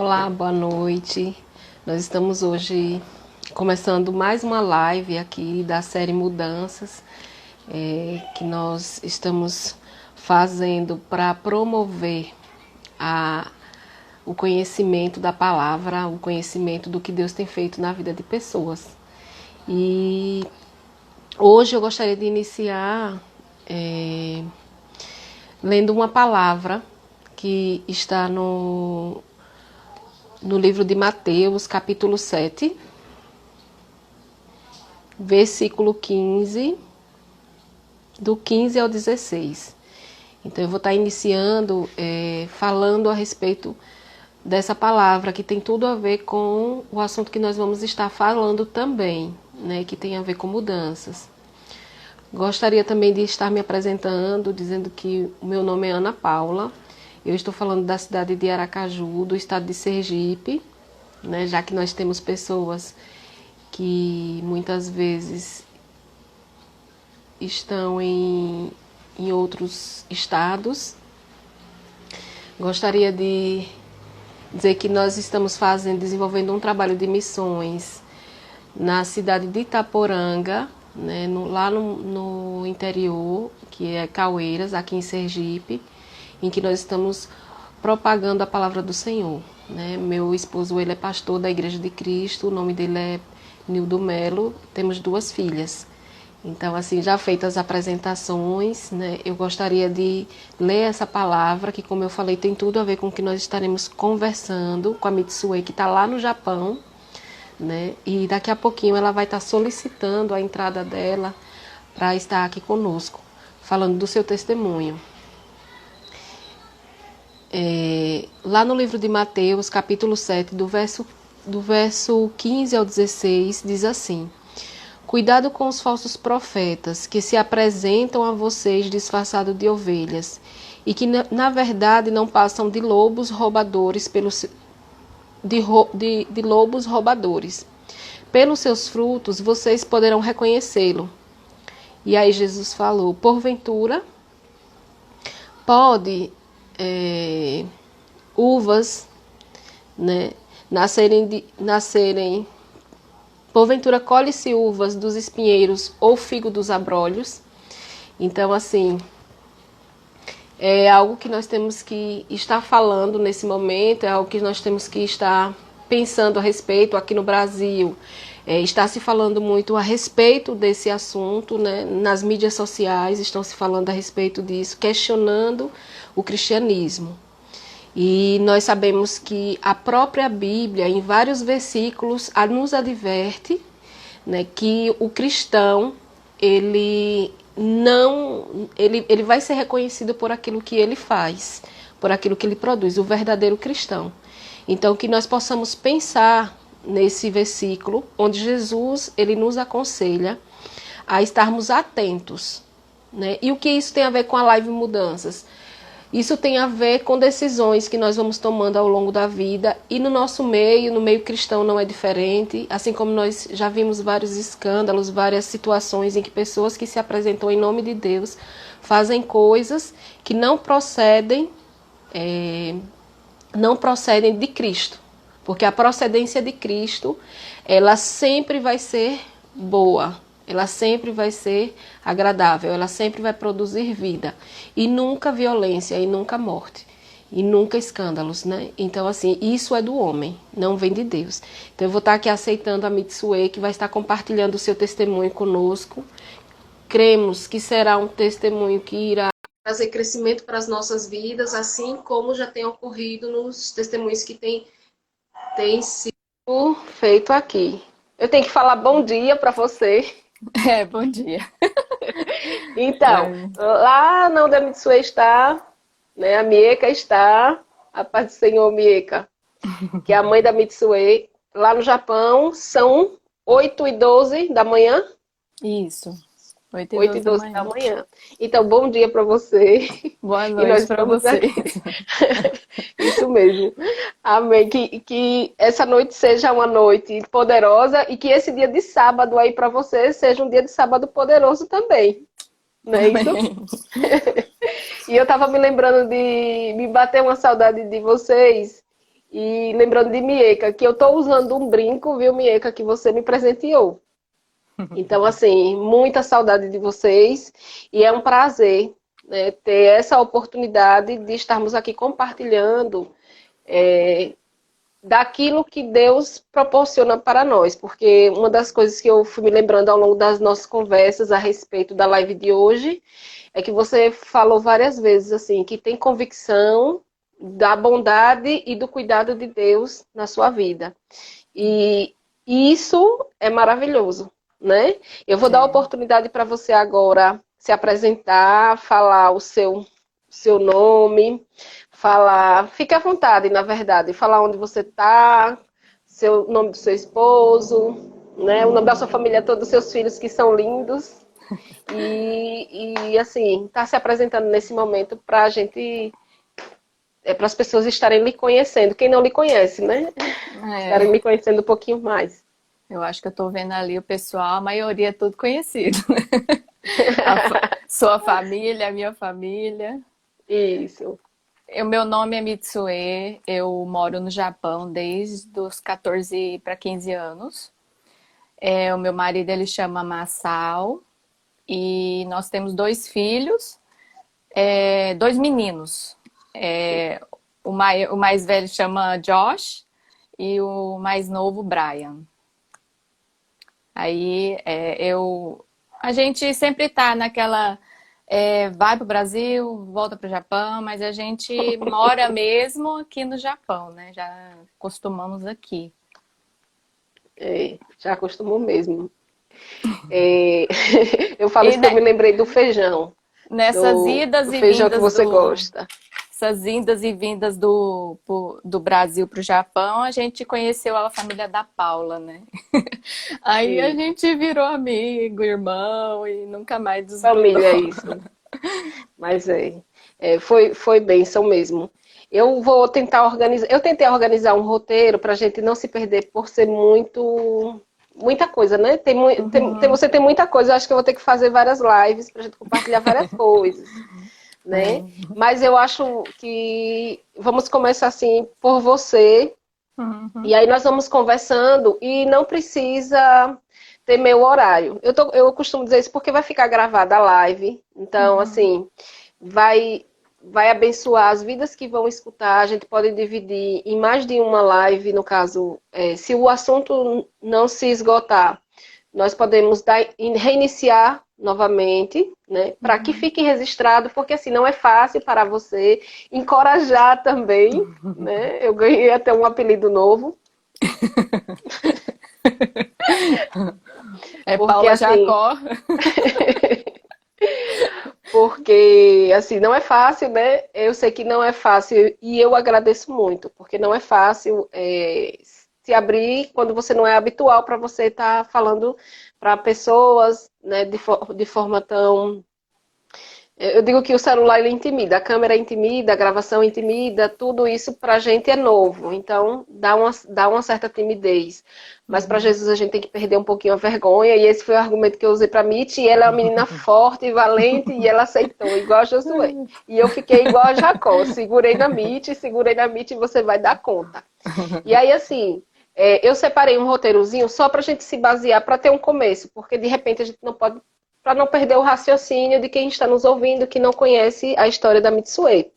Olá, boa noite. Nós estamos hoje começando mais uma live aqui da série Mudanças, é, que nós estamos fazendo para promover a, o conhecimento da palavra, o conhecimento do que Deus tem feito na vida de pessoas. E hoje eu gostaria de iniciar é, lendo uma palavra que está no no livro de Mateus, capítulo 7, versículo 15, do 15 ao 16. Então, eu vou estar iniciando é, falando a respeito dessa palavra, que tem tudo a ver com o assunto que nós vamos estar falando também, né, que tem a ver com mudanças. Gostaria também de estar me apresentando, dizendo que o meu nome é Ana Paula eu estou falando da cidade de Aracaju, do estado de Sergipe, né, já que nós temos pessoas que muitas vezes estão em, em outros estados. Gostaria de dizer que nós estamos fazendo, desenvolvendo um trabalho de missões na cidade de Itaporanga, né, no, lá no, no interior, que é Caueiras, aqui em Sergipe em que nós estamos propagando a palavra do Senhor. Né? Meu esposo ele é pastor da Igreja de Cristo, o nome dele é Nildo Melo, temos duas filhas. Então, assim, já feitas as apresentações, né, eu gostaria de ler essa palavra, que, como eu falei, tem tudo a ver com o que nós estaremos conversando com a Mitsue, que está lá no Japão, né, e daqui a pouquinho ela vai estar solicitando a entrada dela para estar aqui conosco, falando do seu testemunho. É, lá no livro de Mateus, capítulo 7, do verso, do verso 15 ao 16, diz assim: Cuidado com os falsos profetas que se apresentam a vocês disfarçados de ovelhas e que na verdade não passam de lobos roubadores pelos de, de, de lobos roubadores. Pelos seus frutos vocês poderão reconhecê-lo. E aí Jesus falou: Porventura pode é, uvas, né, nascerem, de, nascerem porventura colhe-se uvas dos espinheiros ou figo dos abrolhos. Então, assim, é algo que nós temos que estar falando nesse momento, é algo que nós temos que estar pensando a respeito aqui no Brasil. É, está se falando muito a respeito desse assunto, né? nas mídias sociais estão se falando a respeito disso, questionando o cristianismo. E nós sabemos que a própria Bíblia, em vários versículos, nos adverte né, que o cristão ele não ele, ele vai ser reconhecido por aquilo que ele faz, por aquilo que ele produz, o verdadeiro cristão. Então que nós possamos pensar nesse versículo onde Jesus ele nos aconselha a estarmos atentos, né? E o que isso tem a ver com a live mudanças? Isso tem a ver com decisões que nós vamos tomando ao longo da vida e no nosso meio, no meio cristão não é diferente, assim como nós já vimos vários escândalos, várias situações em que pessoas que se apresentam em nome de Deus fazem coisas que não procedem, é, não procedem de Cristo, porque a procedência de Cristo ela sempre vai ser boa, ela sempre vai ser agradável, ela sempre vai produzir vida e nunca violência e nunca morte e nunca escândalos, né? Então assim, isso é do homem, não vem de Deus. Então eu vou estar aqui aceitando a Mitsue que vai estar compartilhando o seu testemunho conosco. Cremos que será um testemunho que irá trazer crescimento para as nossas vidas, assim como já tem ocorrido nos testemunhos que tem, tem sido feito aqui. Eu tenho que falar bom dia para você. É, bom dia. então, é. lá na onde a Mitsue está, né, a Mieka está, a paz do Senhor Mieka, que é a mãe da Mitsue, lá no Japão, são 8 e 12 da manhã? Isso. 8 e 12, 12 da, manhã. da, manhã. Então, bom dia para você. Boa noite para você. Isso mesmo. Amém. Que, que essa noite seja uma noite poderosa e que esse dia de sábado aí para você seja um dia de sábado poderoso também. Não é isso? e eu estava me lembrando de me bater uma saudade de vocês E lembrando de Mieca, que eu estou usando um brinco, viu, Mieca, que você me presenteou. Então, assim, muita saudade de vocês e é um prazer né, ter essa oportunidade de estarmos aqui compartilhando é, daquilo que Deus proporciona para nós, porque uma das coisas que eu fui me lembrando ao longo das nossas conversas a respeito da live de hoje é que você falou várias vezes assim que tem convicção da bondade e do cuidado de Deus na sua vida. E isso é maravilhoso, né? Eu vou é. dar a oportunidade para você agora se apresentar, falar o seu, seu nome, falar, fique à vontade, na verdade, falar onde você está, seu nome do seu esposo, né? O nome da sua família todos os seus filhos que são lindos. E, e assim, tá se apresentando nesse momento para a gente é para as pessoas estarem lhe conhecendo. Quem não lhe conhece, né? É. Estarem me conhecendo um pouquinho mais. Eu acho que eu estou vendo ali o pessoal, a maioria é tudo conhecido. A, sua família, minha família. Isso. O meu nome é Mitsue, eu moro no Japão desde os 14 para 15 anos. É, o meu marido ele chama Masao e nós temos dois filhos, é, dois meninos. É, o, mais, o mais velho chama Josh e o mais novo Brian. Aí é, eu, a gente sempre tá naquela é, vai para o Brasil, volta para o Japão, mas a gente mora mesmo aqui no Japão, né? Já costumamos aqui. É, já acostumou mesmo. É, eu falo e isso né, que eu me lembrei do feijão. Nessas do, idas do e feijão vindas que você do, gosta essas indas e vindas do, do Brasil para o Japão, a gente conheceu a família da Paula, né? Aí Sim. a gente virou amigo, irmão e nunca mais desgrudou. Família, é isso. Mas é, é, foi, foi bênção mesmo. Eu vou tentar organizar. Eu tentei organizar um roteiro para a gente não se perder por ser muito. Muita coisa, né? Tem, uhum. tem, tem, você tem muita coisa. Eu acho que eu vou ter que fazer várias lives para a gente compartilhar várias coisas né? Uhum. Mas eu acho que vamos começar assim por você. Uhum. E aí nós vamos conversando e não precisa ter meu horário. Eu, tô, eu costumo dizer isso porque vai ficar gravada a live. Então, uhum. assim, vai vai abençoar as vidas que vão escutar. A gente pode dividir em mais de uma live, no caso, é, se o assunto não se esgotar, nós podemos dar, reiniciar novamente, né, para que uhum. fique registrado, porque assim não é fácil para você encorajar também, né? Eu ganhei até um apelido novo. é porque, Paula assim, Jacó. porque assim não é fácil, né? Eu sei que não é fácil e eu agradeço muito, porque não é fácil é, se abrir quando você não é habitual para você estar tá falando para pessoas né, de, for, de forma tão. Eu digo que o celular ele intimida, a câmera intimida, a gravação intimida, tudo isso para a gente é novo, então dá uma, dá uma certa timidez. Mas para uhum. Jesus a gente tem que perder um pouquinho a vergonha, e esse foi o argumento que eu usei para Mitch, e ela é uma menina forte e valente, e ela aceitou, igual a Josué. E eu fiquei igual a Jacó, segurei na Mitch, segurei na Mitch e você vai dar conta. E aí, assim, é, eu separei um roteirozinho só para a gente se basear, para ter um começo, porque de repente a gente não pode, para não perder o raciocínio de quem está nos ouvindo que não conhece a história da Mitsue,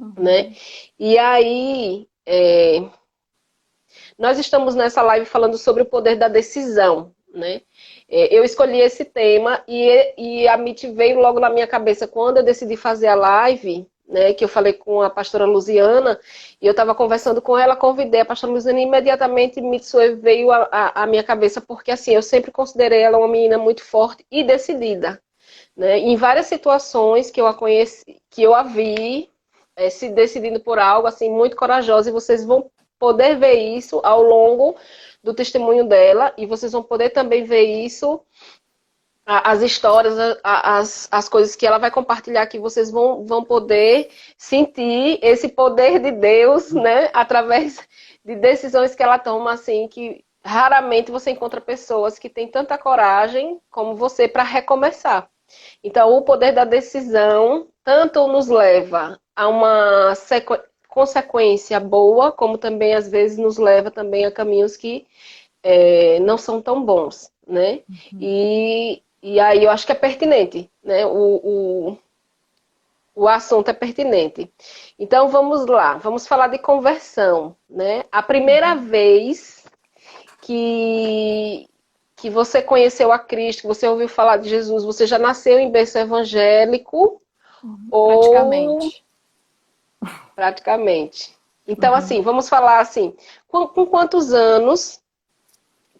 uhum. né? E aí, é, nós estamos nessa live falando sobre o poder da decisão, né? É, eu escolhi esse tema e, e a MIT veio logo na minha cabeça quando eu decidi fazer a live, né, que eu falei com a pastora Luziana, e eu estava conversando com ela, convidei a pastora Luziana e imediatamente Mitsue veio à minha cabeça, porque assim, eu sempre considerei ela uma menina muito forte e decidida. Né? Em várias situações que eu a conheci, que eu a vi é, se decidindo por algo, assim, muito corajosa, e vocês vão poder ver isso ao longo do testemunho dela, e vocês vão poder também ver isso as histórias, as, as coisas que ela vai compartilhar aqui, vocês vão, vão poder sentir esse poder de Deus, né? Através de decisões que ela toma, assim, que raramente você encontra pessoas que têm tanta coragem como você para recomeçar. Então, o poder da decisão tanto nos leva a uma consequência boa, como também às vezes nos leva também a caminhos que é, não são tão bons, né? Uhum. E, e aí eu acho que é pertinente, né? O, o, o assunto é pertinente. Então vamos lá, vamos falar de conversão, né? A primeira uhum. vez que, que você conheceu a Cristo, que você ouviu falar de Jesus, você já nasceu em berço evangélico? Uhum, ou... Praticamente. Praticamente. Então, uhum. assim, vamos falar assim, com, com, quantos anos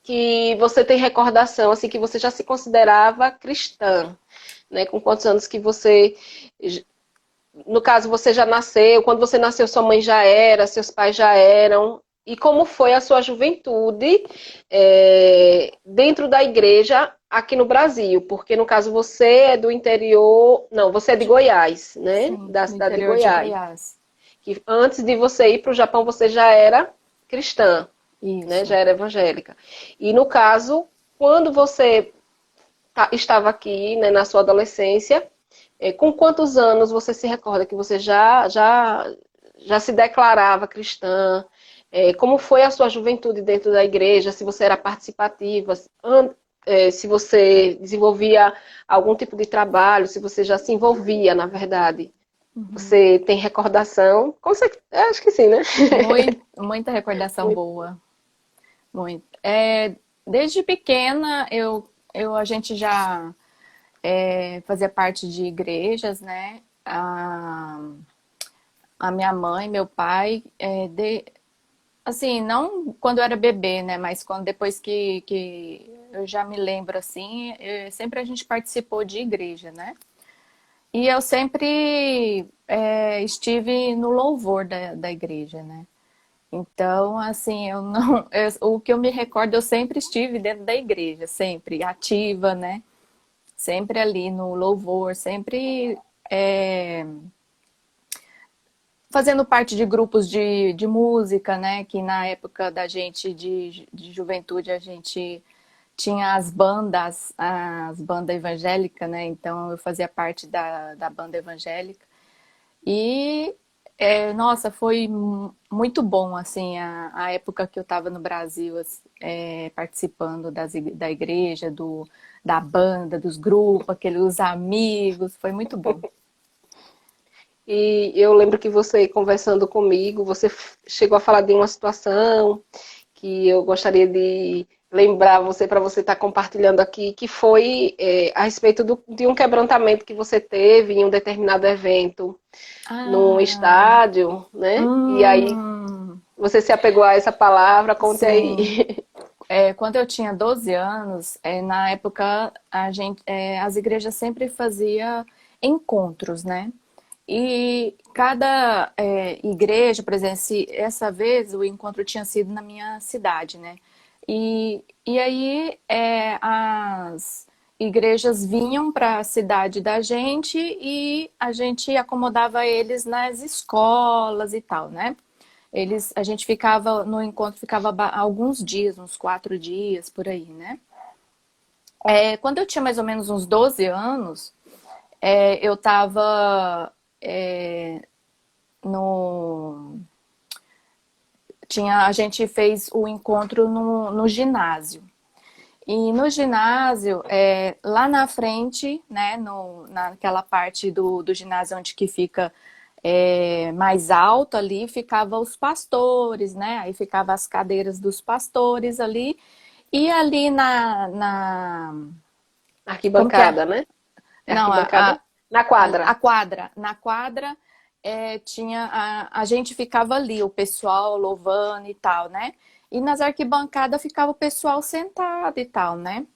que você tem recordação, assim, que você já se considerava cristã? Né? Com quantos anos que você no caso, você já nasceu, quando você nasceu, sua mãe já era, seus pais já eram e como foi a sua juventude é, dentro da igreja aqui no Brasil, porque no caso você é do interior, não, você é de Goiás, né? Sim, da cidade de Goiás. de Goiás. Que antes de você ir para o Japão você já era cristã, né? Já era evangélica. E no caso, quando você tá, estava aqui, né, na sua adolescência, é, com quantos anos você se recorda que você já já já se declarava cristã? É, como foi a sua juventude dentro da igreja? Se você era participativa, é, se você desenvolvia algum tipo de trabalho, se você já se envolvia, na verdade. Uhum. Você tem recordação? Acho que sim, né? Muito, muita recordação boa. Muito. É, desde pequena, eu, eu, a gente já é, fazia parte de igrejas, né? A, a minha mãe, meu pai, é, de, Assim, não quando eu era bebê, né? Mas quando depois que, que eu já me lembro assim, eu, sempre a gente participou de igreja, né? E eu sempre é, estive no louvor da, da igreja, né? Então, assim, eu não. Eu, o que eu me recordo, eu sempre estive dentro da igreja, sempre ativa, né? Sempre ali no louvor, sempre é, fazendo parte de grupos de, de música, né? Que na época da gente de, de juventude a gente tinha as bandas, as bandas evangélicas, né? Então eu fazia parte da, da banda evangélica. E é, nossa, foi muito bom assim a, a época que eu estava no Brasil é, participando das, da igreja, do, da banda, dos grupos, aqueles amigos, foi muito bom. E eu lembro que você, conversando comigo, você chegou a falar de uma situação que eu gostaria de lembrar você para você estar tá compartilhando aqui, que foi é, a respeito do, de um quebrantamento que você teve em um determinado evento ah. num estádio, né? Hum. E aí você se apegou a essa palavra, conte Sim. aí. É, quando eu tinha 12 anos, é, na época a gente, é, as igrejas sempre faziam encontros, né? E cada é, igreja, por exemplo, essa vez o encontro tinha sido na minha cidade, né? E, e aí é, as igrejas vinham para a cidade da gente e a gente acomodava eles nas escolas e tal, né? Eles, a gente ficava no encontro, ficava alguns dias, uns quatro dias por aí, né? É, quando eu tinha mais ou menos uns 12 anos, é, eu estava é, no tinha a gente fez o encontro no, no ginásio e no ginásio é, lá na frente né no, naquela parte do, do ginásio onde que fica é, mais alto ali ficava os pastores né aí ficava as cadeiras dos pastores ali e ali na, na... arquibancada né é não arquibancada? A, na quadra. A quadra. Na quadra é, tinha a, a gente ficava ali, o pessoal louvando e tal, né? E nas arquibancadas ficava o pessoal sentado e tal, né?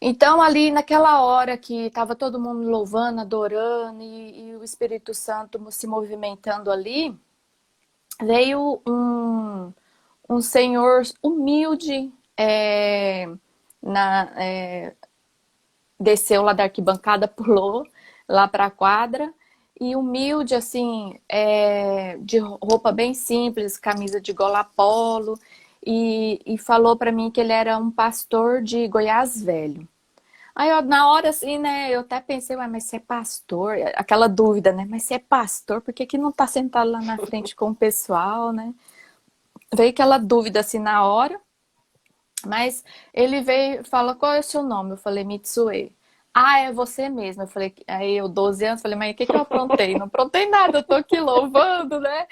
Então, ali naquela hora que estava todo mundo louvando, adorando e, e, o Espírito Santo se movimentando ali, veio um, um senhor humilde, é, na, é, desceu lá da arquibancada, pulou lá para a quadra. E humilde, assim, é, de roupa bem simples, camisa de gola polo, e, e falou para mim que ele era um pastor de Goiás Velho. Aí, eu, na hora, assim, né, eu até pensei, mas você é pastor? Aquela dúvida, né? Mas você é pastor, por que, que não tá sentado lá na frente com o pessoal, né? Veio aquela dúvida, assim, na hora. Mas ele veio e fala, qual é o seu nome? Eu falei, Mitsue. Ah, é você mesmo. Eu falei, aí eu, 12 anos, falei, mas o que, que eu aprontei? Não aprontei nada, eu tô aqui louvando, né?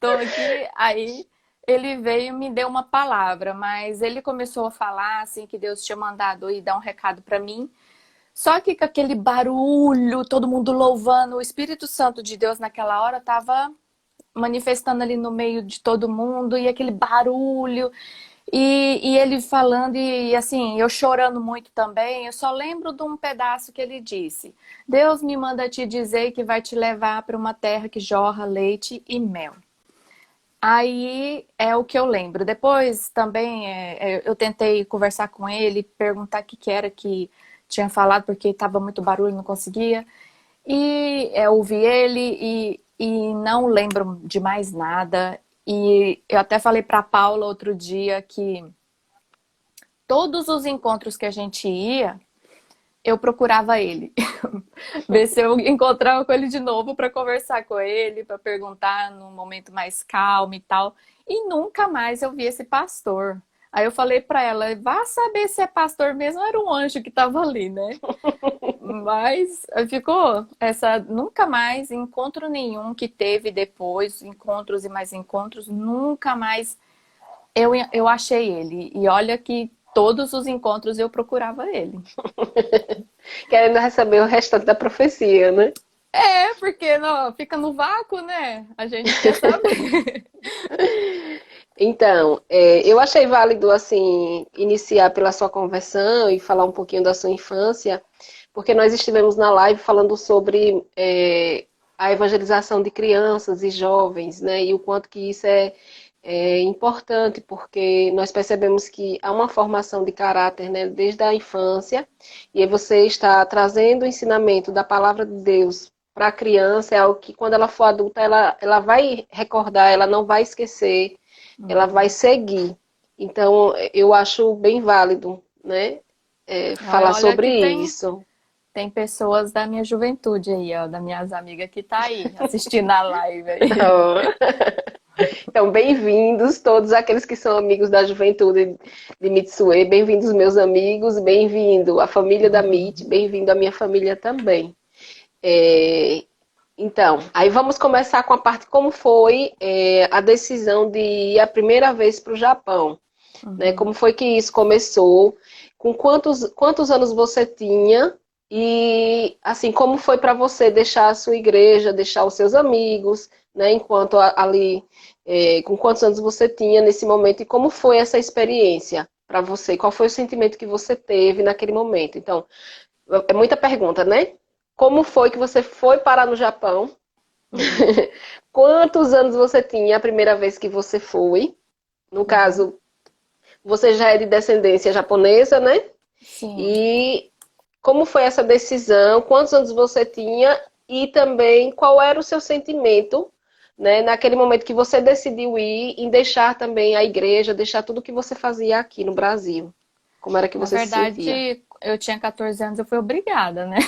Tô aqui. Aí ele veio e me deu uma palavra, mas ele começou a falar assim que Deus tinha mandado ir dar um recado para mim. Só que com aquele barulho, todo mundo louvando, o Espírito Santo de Deus naquela hora estava manifestando ali no meio de todo mundo e aquele barulho. E, e, ele falando, e assim, eu chorando muito também, eu só lembro de um pedaço que ele disse: Deus me manda te dizer que vai te levar para uma terra que jorra leite e mel. Aí é o que eu lembro. Depois também é, é eu tentei conversar com ele, perguntar o que, que era que tinha falado, porque estava muito barulho, não conseguia. E é, ouvi ele e, e não lembro de mais nada. E eu até falei para Paula outro dia que todos os encontros que a gente ia, eu procurava ele. Ver se eu encontrava com ele de novo para conversar com ele, para perguntar num momento mais calmo e tal. E nunca mais eu vi esse pastor. Aí eu falei para ela, vá saber se é pastor mesmo, era um anjo que estava ali, né? Mas ficou essa nunca mais encontro nenhum que teve depois, encontros e mais encontros, nunca mais eu, eu achei ele. E olha que todos os encontros eu procurava ele. Querendo receber o restante da profecia, né? É, porque não, fica no vácuo, né? A gente quer saber. Então, é, eu achei válido, assim, iniciar pela sua conversão e falar um pouquinho da sua infância, porque nós estivemos na live falando sobre é, a evangelização de crianças e jovens, né, e o quanto que isso é, é importante, porque nós percebemos que há uma formação de caráter, né, desde a infância, e você está trazendo o ensinamento da palavra de Deus para a criança, é algo que quando ela for adulta, ela, ela vai recordar, ela não vai esquecer, ela vai seguir. Então, eu acho bem válido, né? É, falar sobre tem, isso. Tem pessoas da minha juventude aí, ó, das minhas amigas que tá aí assistindo a live. Aí. Então, bem-vindos todos aqueles que são amigos da juventude de Mitsue, bem-vindos meus amigos, bem-vindo a família da MIT, bem-vindo a minha família também. É, então, aí vamos começar com a parte como foi é, a decisão de ir a primeira vez para o Japão. Uhum. Né? Como foi que isso começou? Com quantos, quantos anos você tinha? E assim, como foi para você deixar a sua igreja, deixar os seus amigos, né? Enquanto ali, é, com quantos anos você tinha nesse momento e como foi essa experiência para você? Qual foi o sentimento que você teve naquele momento? Então, é muita pergunta, né? Como foi que você foi parar no Japão? Quantos anos você tinha a primeira vez que você foi? No caso, você já é de descendência japonesa, né? Sim. E como foi essa decisão? Quantos anos você tinha? E também qual era o seu sentimento, né? Naquele momento que você decidiu ir em deixar também a igreja, deixar tudo que você fazia aqui no Brasil. Como era que você Na verdade, se sentia? Eu tinha 14 anos, eu fui obrigada, né?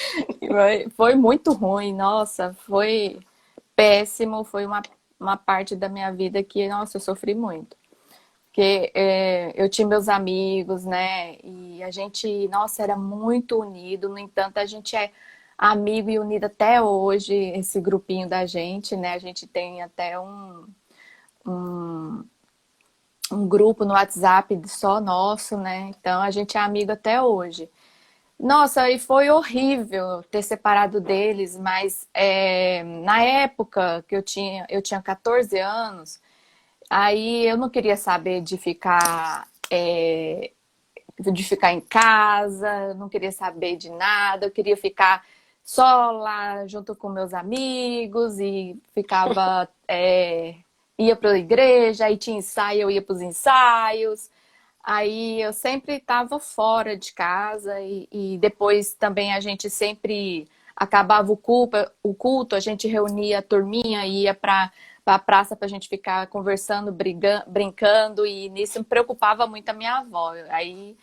foi muito ruim, nossa, foi péssimo, foi uma, uma parte da minha vida que, nossa, eu sofri muito. Porque é, eu tinha meus amigos, né? E a gente, nossa, era muito unido, no entanto, a gente é amigo e unido até hoje, esse grupinho da gente, né? A gente tem até um, um um grupo no WhatsApp só nosso, né? Então a gente é amigo até hoje. Nossa, e foi horrível ter separado deles, mas é, na época que eu tinha, eu tinha 14 anos, aí eu não queria saber de ficar é, de ficar em casa, não queria saber de nada, eu queria ficar só lá junto com meus amigos e ficava é, ia para a igreja, aí tinha ensaio, eu ia para os ensaios. Aí eu sempre estava fora de casa e, e, depois também a gente sempre acabava o culto, o culto a gente reunia a turminha e ia para a praça para a gente ficar conversando, brigando, brincando e nisso me preocupava muito a minha avó. Aí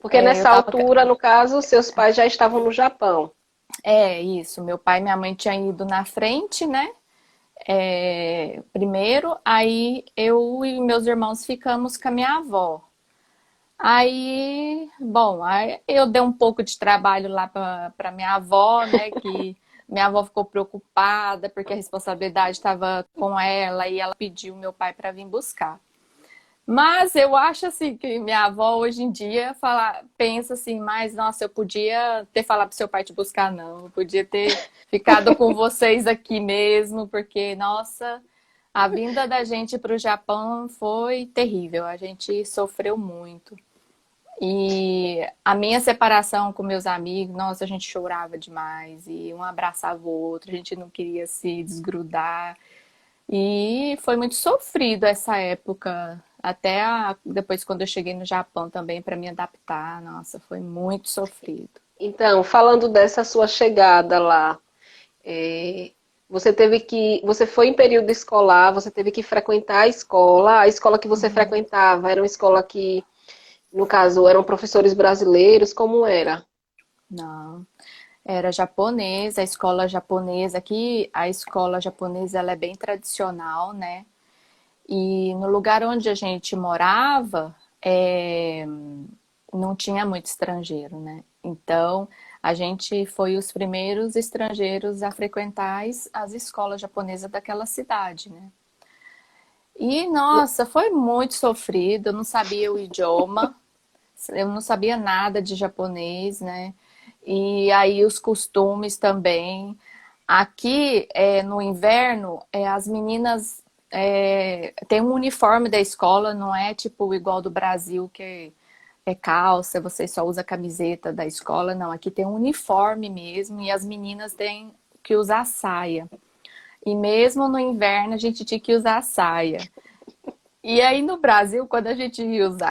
Porque é, nessa tava... altura, no caso, seus pais já estavam no Japão. É, isso. Meu pai e minha mãe tinham ido na frente, né? É, primeiro, aí eu e meus irmãos ficamos com a minha avó. Aí, bom, aí eu dei um pouco de trabalho lá para minha avó, né? Que minha avó ficou preocupada porque a responsabilidade estava com ela e ela pediu meu pai para vir buscar. Mas eu acho assim que minha avó hoje em dia fala, pensa assim, mas nossa, eu podia ter falado pro seu pai te buscar, não. Eu podia ter ficado com vocês aqui mesmo, porque, nossa, a vinda da gente para o Japão foi terrível. A gente sofreu muito. E a minha separação com meus amigos, nossa, a gente chorava demais. E um abraçava o outro, a gente não queria se desgrudar. E foi muito sofrido essa época até a, depois, quando eu cheguei no Japão também, para me adaptar, nossa, foi muito sofrido. Então, falando dessa sua chegada lá, é, você teve que. Você foi em período escolar, você teve que frequentar a escola. A escola que você uhum. frequentava era uma escola que, no caso, eram professores brasileiros, como era? Não. Era japonesa, a escola japonesa aqui, a escola japonesa ela é bem tradicional, né? E no lugar onde a gente morava, é, não tinha muito estrangeiro, né? Então, a gente foi os primeiros estrangeiros a frequentar as escolas japonesas daquela cidade, né? E, nossa, foi muito sofrido, eu não sabia o idioma, eu não sabia nada de japonês, né? E aí os costumes também. Aqui, é, no inverno, é, as meninas é, tem um uniforme da escola, não é tipo igual do Brasil, que é calça, você só usa camiseta da escola, não. Aqui tem um uniforme mesmo e as meninas têm que usar saia. E mesmo no inverno a gente tinha que usar saia. E aí no Brasil, quando a gente ia usar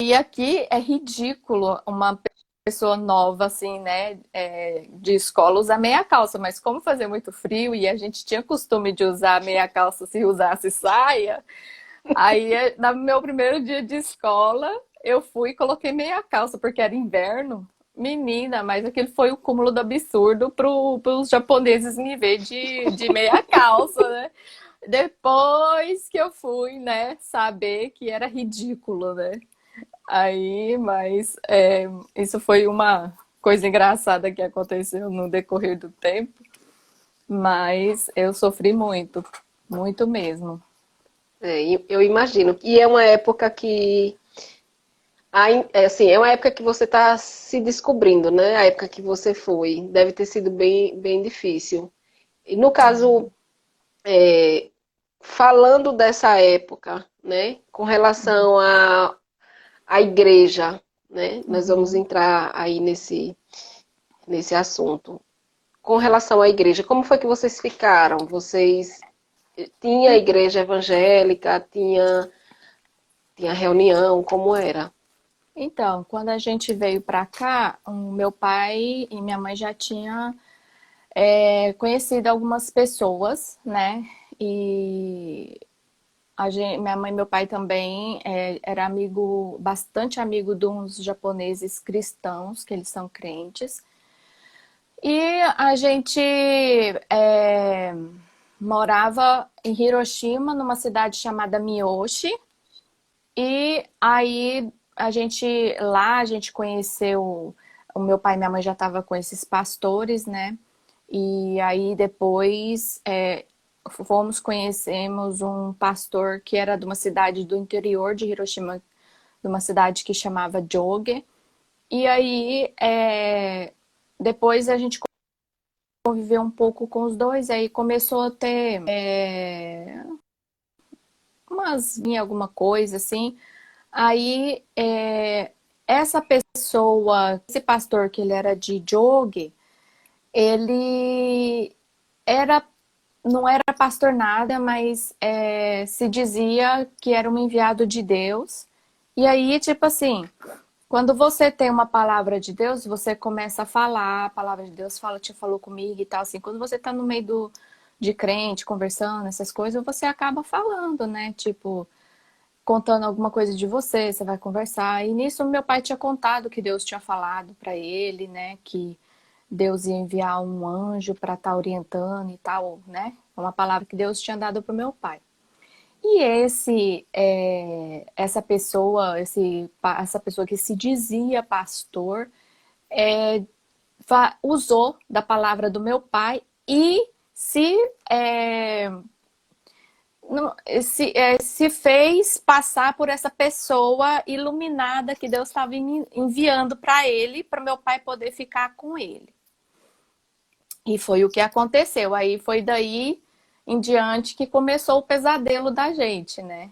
E aqui é ridículo uma pessoa nova, assim, né, é, de escola usar meia calça, mas como fazia muito frio e a gente tinha costume de usar meia calça se usasse saia, aí no meu primeiro dia de escola eu fui e coloquei meia calça porque era inverno. Menina, mas aquele foi o cúmulo do absurdo para os japoneses me ver de, de meia calça, né? Depois que eu fui, né, saber que era ridículo, né? Aí, mas é, isso foi uma coisa engraçada que aconteceu no decorrer do tempo. Mas eu sofri muito, muito mesmo. É, eu imagino. E é uma época que. É, assim, é uma época que você está se descobrindo, né? A época que você foi. Deve ter sido bem, bem difícil. E no caso, é, falando dessa época, né? Com relação a a igreja, né? Nós vamos entrar aí nesse, nesse assunto. Com relação à igreja, como foi que vocês ficaram? Vocês tinha igreja evangélica, tinha tinha reunião, como era? Então, quando a gente veio para cá, o meu pai e minha mãe já tinham é, conhecido algumas pessoas, né? E Gente, minha mãe e meu pai também é, era amigo, bastante amigo de uns japoneses cristãos, que eles são crentes. E a gente é, morava em Hiroshima, numa cidade chamada Miyoshi. E aí a gente lá a gente conheceu o meu pai e minha mãe já estavam com esses pastores, né? E aí depois é, fomos, conhecemos um pastor que era de uma cidade do interior de Hiroshima, de uma cidade que chamava Joge. E aí, é, depois a gente conviveu um pouco com os dois, aí começou a ter é, umas, alguma coisa assim. Aí, é, essa pessoa, esse pastor que ele era de Joge, ele era não era pastor nada, mas é, se dizia que era um enviado de Deus. E aí, tipo assim, quando você tem uma palavra de Deus, você começa a falar, a palavra de Deus fala, te falou comigo e tal, assim. Quando você tá no meio do, de crente, conversando, essas coisas, você acaba falando, né? Tipo, contando alguma coisa de você, você vai conversar. E nisso meu pai tinha contado que Deus tinha falado para ele, né? Que Deus ia enviar um anjo para estar tá orientando e tal, né? É uma palavra que Deus tinha dado para o meu pai. E esse, é, essa pessoa, esse, essa pessoa que se dizia pastor, é, usou da palavra do meu pai e se, é, se, é, se, fez passar por essa pessoa iluminada que Deus estava enviando para ele, para meu pai poder ficar com ele. E foi o que aconteceu. Aí foi daí em diante que começou o pesadelo da gente, né?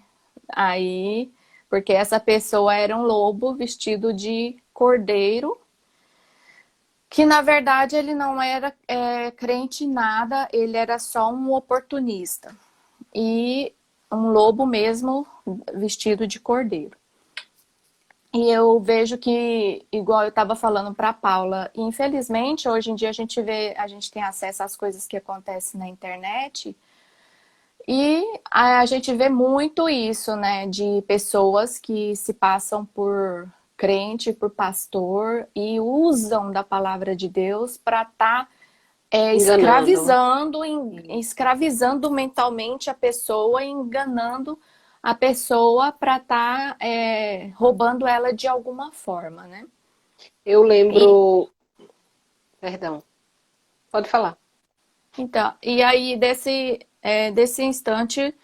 Aí, porque essa pessoa era um lobo vestido de cordeiro, que na verdade ele não era é, crente em nada, ele era só um oportunista. E um lobo mesmo vestido de cordeiro. E eu vejo que, igual eu estava falando para Paula, infelizmente hoje em dia a gente vê, a gente tem acesso às coisas que acontecem na internet e a gente vê muito isso, né, de pessoas que se passam por crente, por pastor e usam da palavra de Deus para estar tá, é, escravizando, escravizando mentalmente a pessoa, enganando a pessoa para estar tá, é, roubando ela de alguma forma, né? Eu lembro. E... Perdão. Pode falar. Então, e aí desse é, desse instante,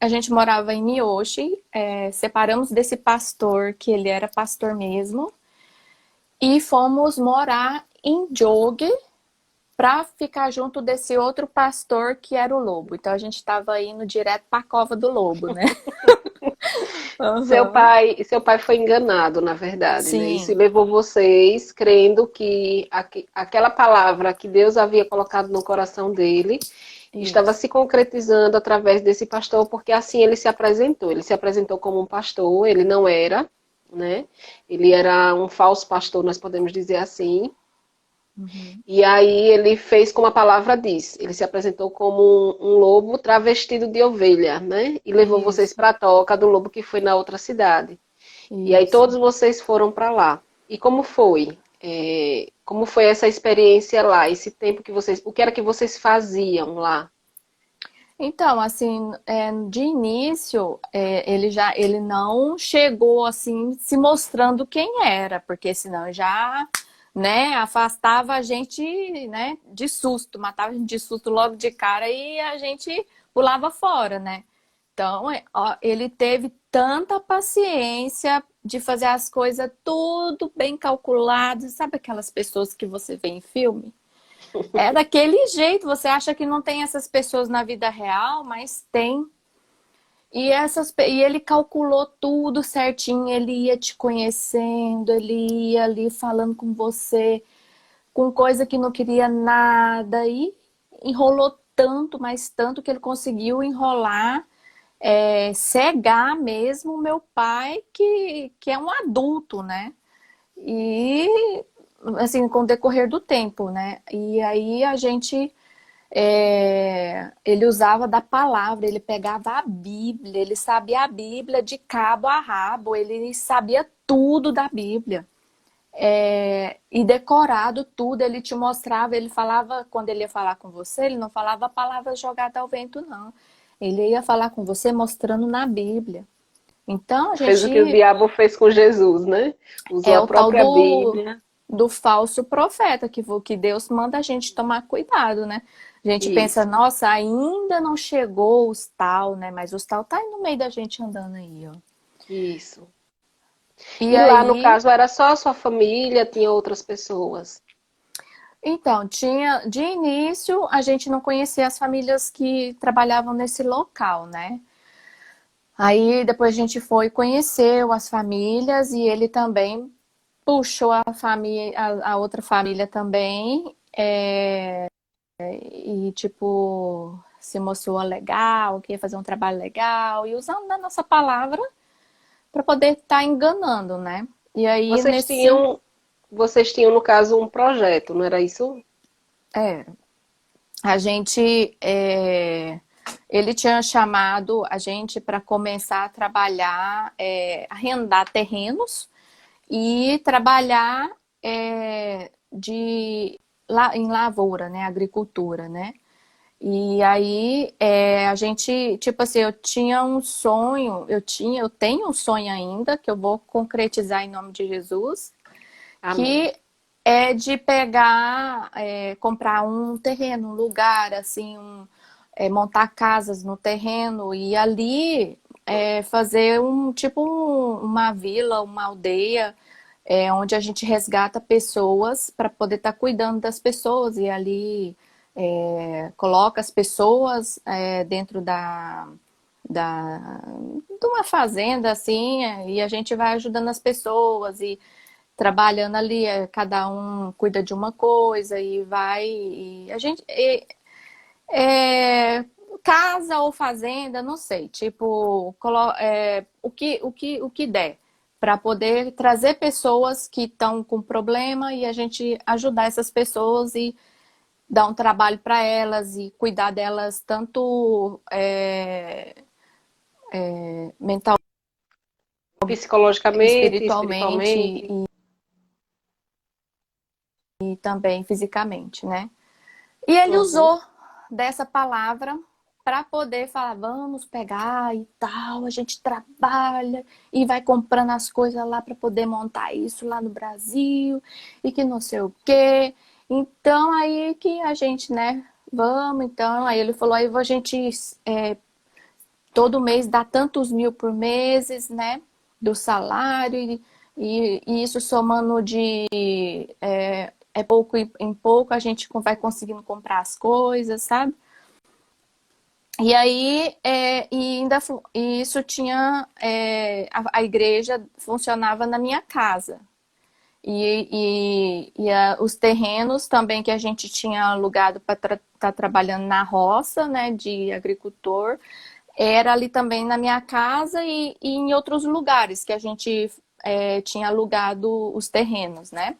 a gente morava em Miyoshi, é, separamos desse pastor, que ele era pastor mesmo, e fomos morar em Jogue para ficar junto desse outro pastor que era o lobo. Então a gente estava indo direto para a cova do lobo, né? uhum. Seu pai, seu pai foi enganado, na verdade, né? Sim. né? Isso levou vocês crendo que aquela palavra que Deus havia colocado no coração dele estava se concretizando através desse pastor, porque assim ele se apresentou. Ele se apresentou como um pastor, ele não era, né? Ele era um falso pastor, nós podemos dizer assim. Uhum. E aí ele fez como a palavra diz. Ele se apresentou como um, um lobo travestido de ovelha, né? E levou Isso. vocês para a toca do lobo que foi na outra cidade. Isso. E aí todos vocês foram para lá. E como foi? É, como foi essa experiência lá, esse tempo que vocês, o que era que vocês faziam lá? Então, assim, é, de início, é, ele já, ele não chegou assim se mostrando quem era, porque senão já, né, afastava a gente, né, de susto, matava a gente de susto logo de cara e a gente pulava fora, né? Então, é, ó, ele teve tanta paciência de fazer as coisas tudo bem calculado. Sabe aquelas pessoas que você vê em filme? É daquele jeito. Você acha que não tem essas pessoas na vida real, mas tem. E, essas, e ele calculou tudo certinho, ele ia te conhecendo, ele ia ali falando com você, com coisa que não queria nada, e enrolou tanto, mas tanto que ele conseguiu enrolar é, cegar mesmo meu pai, que, que é um adulto, né? E, assim, com o decorrer do tempo, né? E aí a gente. É, ele usava da palavra, ele pegava a Bíblia, ele sabia a Bíblia de cabo a rabo, ele sabia tudo da Bíblia. É, e decorado tudo, ele te mostrava, ele falava, quando ele ia falar com você, ele não falava palavras jogadas ao vento, não. Ele ia falar com você mostrando na Bíblia. Então, a gente... Fez o que o diabo fez com Jesus, né? Usou é a própria do, Bíblia. Do falso profeta, que, que Deus manda a gente tomar cuidado, né? A gente Isso. pensa, nossa, ainda não chegou os tal, né? Mas os tal tá aí no meio da gente andando aí, ó. Isso. E, e aí... lá, no caso, era só a sua família, tinha outras pessoas? Então, tinha de início a gente não conhecia as famílias que trabalhavam nesse local, né? Aí depois a gente foi conheceu as famílias e ele também puxou a família, a, outra família também é, e tipo se mostrou legal, que ia fazer um trabalho legal e usando a nossa palavra para poder estar tá enganando, né? E aí Vocês nesse... tinham vocês tinham, no caso, um projeto, não era isso? É. a gente é, ele tinha chamado a gente para começar a trabalhar, é, arrendar terrenos e trabalhar é, de, em lavoura, né, agricultura, né? E aí é, a gente, tipo assim, eu tinha um sonho, eu tinha, eu tenho um sonho ainda que eu vou concretizar em nome de Jesus, Amém. que é de pegar, é, comprar um terreno, um lugar, assim, um, é, montar casas no terreno e ali é, fazer um tipo um, uma vila, uma aldeia, é, onde a gente resgata pessoas para poder estar tá cuidando das pessoas e ali é, coloca as pessoas é, dentro da, da de uma fazenda assim e a gente vai ajudando as pessoas e trabalhando ali, é, cada um cuida de uma coisa e vai. E a gente. É, casa ou fazenda, não sei, tipo, é, o, que, o, que, o que der, para poder trazer pessoas que estão com problema e a gente ajudar essas pessoas e dar um trabalho para elas e cuidar delas tanto é, é, mental, psicologicamente, espiritualmente, espiritualmente. E, e, também fisicamente, né? E ele uhum. usou dessa palavra para poder falar, vamos pegar e tal, a gente trabalha e vai comprando as coisas lá para poder montar isso lá no Brasil e que não sei o quê. Então aí que a gente, né, vamos, então, aí ele falou, aí a gente é, todo mês dá tantos mil por meses, né, do salário e, e, e isso somando de é, é pouco em pouco a gente vai conseguindo comprar as coisas, sabe? E aí, é, e ainda e isso tinha a, a, igreja funcionava na minha casa. E, e, e a, os terrenos também que a gente tinha alugado para estar tra tá trabalhando na roça, né, de agricultor, era ali também na minha casa e, e em outros lugares que a gente é, tinha alugado os terrenos, né?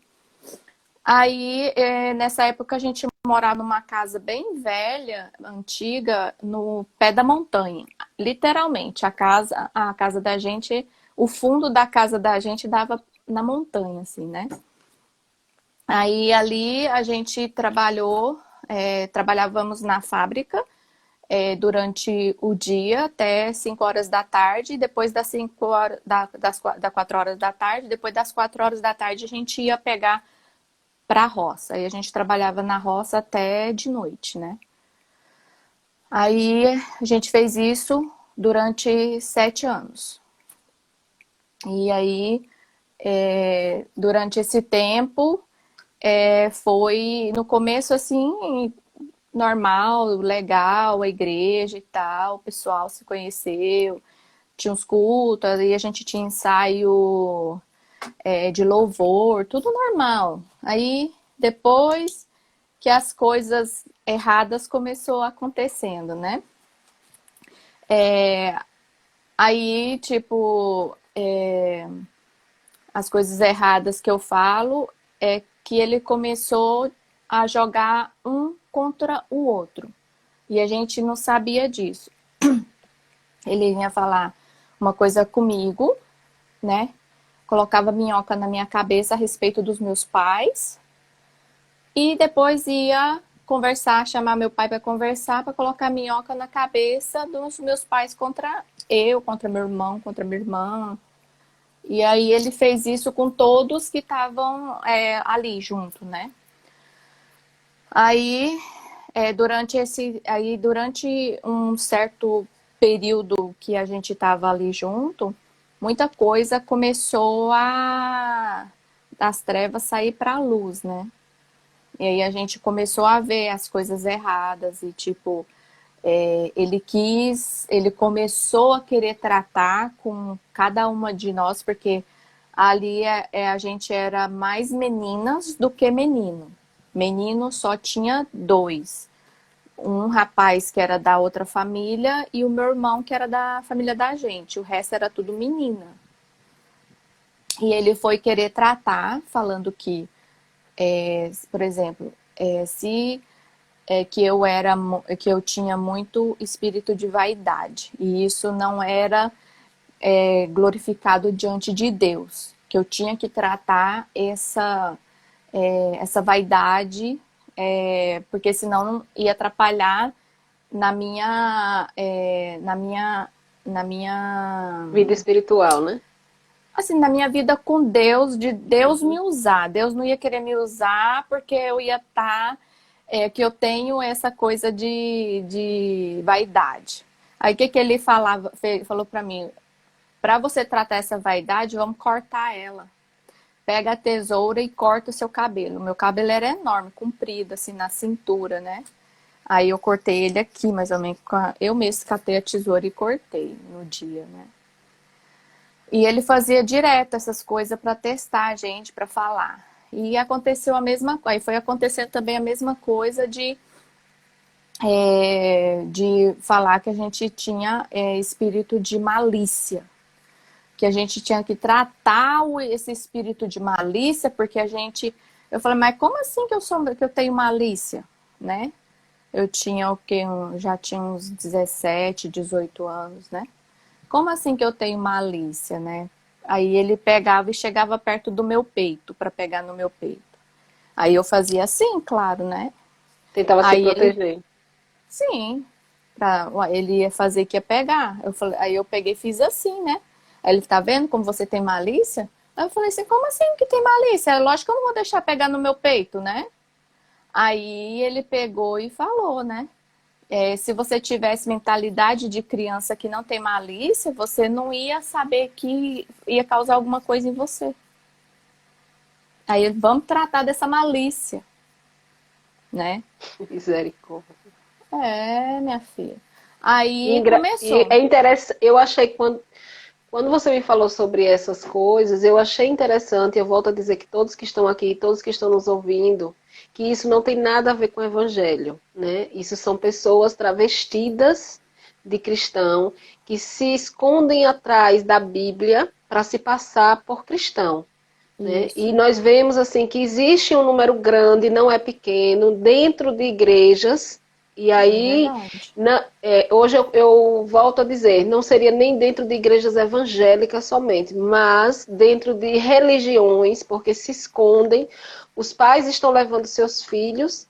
Aí, é, nessa época, a gente morava numa casa bem velha, antiga, no pé da montanha. Literalmente, a casa, a casa da gente, o fundo da casa da gente dava na montanha, assim, né? Aí ali a gente trabalhou, é, trabalhávamos na fábrica é, durante o dia até 5 horas da tarde, depois das 5 horas, da, das, da 4 horas da tarde, depois das 4 horas da tarde a gente ia pegar para a roça. E a gente trabalhava na roça até de noite, né? Aí a gente fez isso durante sete anos. E aí, é, durante esse tempo, é, foi no começo assim, normal, legal, a igreja e tal, o pessoal se conheceu, tinha uns cultos, aí a gente tinha ensaio é, de louvor, tudo normal. Aí depois que as coisas erradas começou acontecendo, né? É, aí, tipo, é, as coisas erradas que eu falo é que ele começou a jogar um contra o outro. E a gente não sabia disso. Ele vinha falar uma coisa comigo, né? Colocava minhoca na minha cabeça a respeito dos meus pais e depois ia conversar, chamar meu pai para conversar, para colocar minhoca na cabeça dos meus pais contra eu, contra meu irmão, contra minha irmã. E aí ele fez isso com todos que estavam é, ali junto, né? Aí, é, durante esse, aí durante um certo período que a gente estava ali junto, muita coisa começou a das trevas sair para a luz, né? E aí a gente começou a ver as coisas erradas e tipo é, ele quis, ele começou a querer tratar com cada uma de nós porque ali é, é, a gente era mais meninas do que menino. Menino só tinha dois um rapaz que era da outra família e o meu irmão que era da família da gente. O resto era tudo menina. E ele foi querer tratar, falando que, é, por exemplo, é, se é que eu era que eu tinha muito espírito de vaidade e isso não era é, glorificado diante de Deus, que eu tinha que tratar essa é, essa vaidade, é, porque senão ia atrapalhar na minha é, na minha na minha vida espiritual, né? Assim, na minha vida com Deus, de Deus me usar. Deus não ia querer me usar porque eu ia estar tá é, que eu tenho essa coisa de, de vaidade. Aí o que, que ele falava, falou para mim? Para você tratar essa vaidade, vamos cortar ela. Pega a tesoura e corta o seu cabelo. Meu cabelo era enorme, comprido, assim, na cintura, né? Aí eu cortei ele aqui, mais ou menos. Eu mesmo catei a tesoura e cortei no dia, né? E ele fazia direto essas coisas para testar a gente, para falar. E aconteceu a mesma coisa, foi acontecendo também a mesma coisa de, é, de falar que a gente tinha é, espírito de malícia. Que a gente tinha que tratar esse espírito de malícia, porque a gente. Eu falei, mas como assim que eu sou que eu tenho malícia? Né? Eu tinha o que? Já tinha uns 17, 18 anos, né? Como assim que eu tenho malícia, né? Aí ele pegava e chegava perto do meu peito para pegar no meu peito. Aí eu fazia assim, claro, né? Tentava aí se proteger. Ele... Sim. Pra... Ele ia fazer que ia pegar. Eu falei... Aí eu peguei e fiz assim, né? Aí ele tá vendo como você tem malícia? Aí eu falei assim, como assim que tem malícia? É lógico que eu não vou deixar pegar no meu peito, né? Aí ele pegou e falou, né? É, se você tivesse mentalidade de criança que não tem malícia, você não ia saber que ia causar alguma coisa em você. Aí vamos tratar dessa malícia, né? Misericórdia. É, minha filha. Aí começou. é interessante. Eu achei quando quando você me falou sobre essas coisas, eu achei interessante. Eu volto a dizer que todos que estão aqui, todos que estão nos ouvindo, que isso não tem nada a ver com o evangelho, né? Isso são pessoas travestidas de cristão que se escondem atrás da Bíblia para se passar por cristão. Né? E nós vemos assim que existe um número grande, não é pequeno, dentro de igrejas. E aí, é na, é, hoje eu, eu, volto a dizer, não seria nem dentro de igrejas evangélicas somente, mas dentro de religiões, porque se escondem os pais estão levando seus filhos,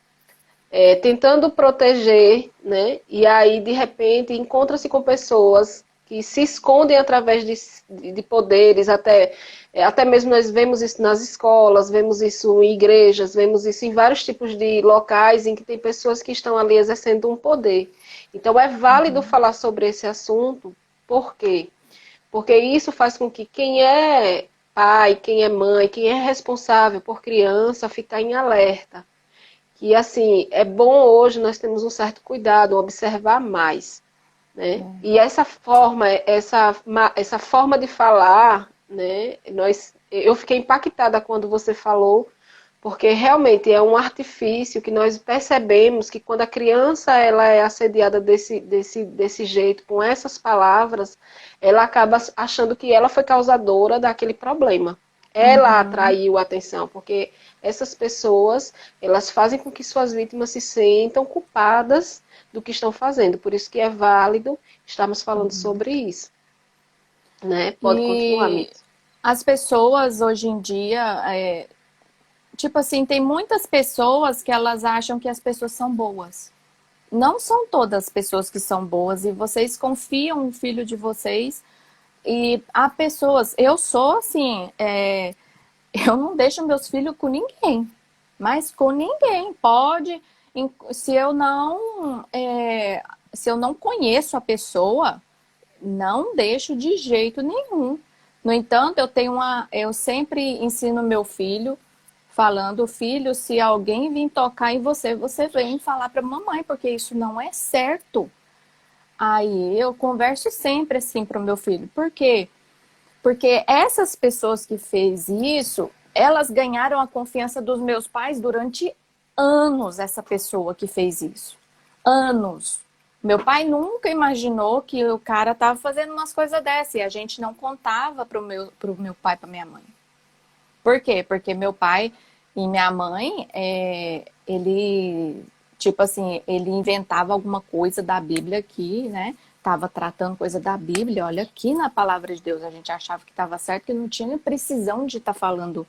é, tentando proteger, né? E aí, de repente, encontra-se com pessoas que se escondem através de, de poderes, até, até mesmo nós vemos isso nas escolas, vemos isso em igrejas, vemos isso em vários tipos de locais em que tem pessoas que estão ali exercendo um poder. Então é válido uhum. falar sobre esse assunto, por quê? Porque isso faz com que quem é pai, quem é mãe, quem é responsável por criança ficar em alerta. Que assim, é bom hoje nós temos um certo cuidado, observar mais. Né? É. E essa forma, essa, essa forma de falar, né, nós, eu fiquei impactada quando você falou porque realmente é um artifício que nós percebemos que quando a criança ela é assediada desse, desse, desse jeito, com essas palavras, ela acaba achando que ela foi causadora daquele problema. Ela uhum. atraiu a atenção, porque essas pessoas, elas fazem com que suas vítimas se sintam culpadas do que estão fazendo. Por isso que é válido estarmos falando uhum. sobre isso. Né? Pode e continuar, Mito. As pessoas hoje em dia, é, tipo assim, tem muitas pessoas que elas acham que as pessoas são boas. Não são todas as pessoas que são boas e vocês confiam no filho de vocês e há pessoas. Eu sou assim, é, eu não deixo meus filhos com ninguém, mas com ninguém. Pode, se eu não, é, se eu não conheço a pessoa, não deixo de jeito nenhum. No entanto, eu tenho uma, eu sempre ensino meu filho falando, filho, se alguém vir tocar em você, você vem falar para mamãe, porque isso não é certo. Aí eu converso sempre assim para o meu filho. Por quê? Porque essas pessoas que fez isso, elas ganharam a confiança dos meus pais durante anos, essa pessoa que fez isso. Anos. Meu pai nunca imaginou que o cara estava fazendo umas coisas dessas e a gente não contava para o meu, pro meu pai, para minha mãe. Por quê? Porque meu pai e minha mãe, é, ele Tipo assim, ele inventava alguma coisa da Bíblia aqui, né? Tava tratando coisa da Bíblia, olha aqui na palavra de Deus, a gente achava que estava certo, que não tinha precisão de estar tá falando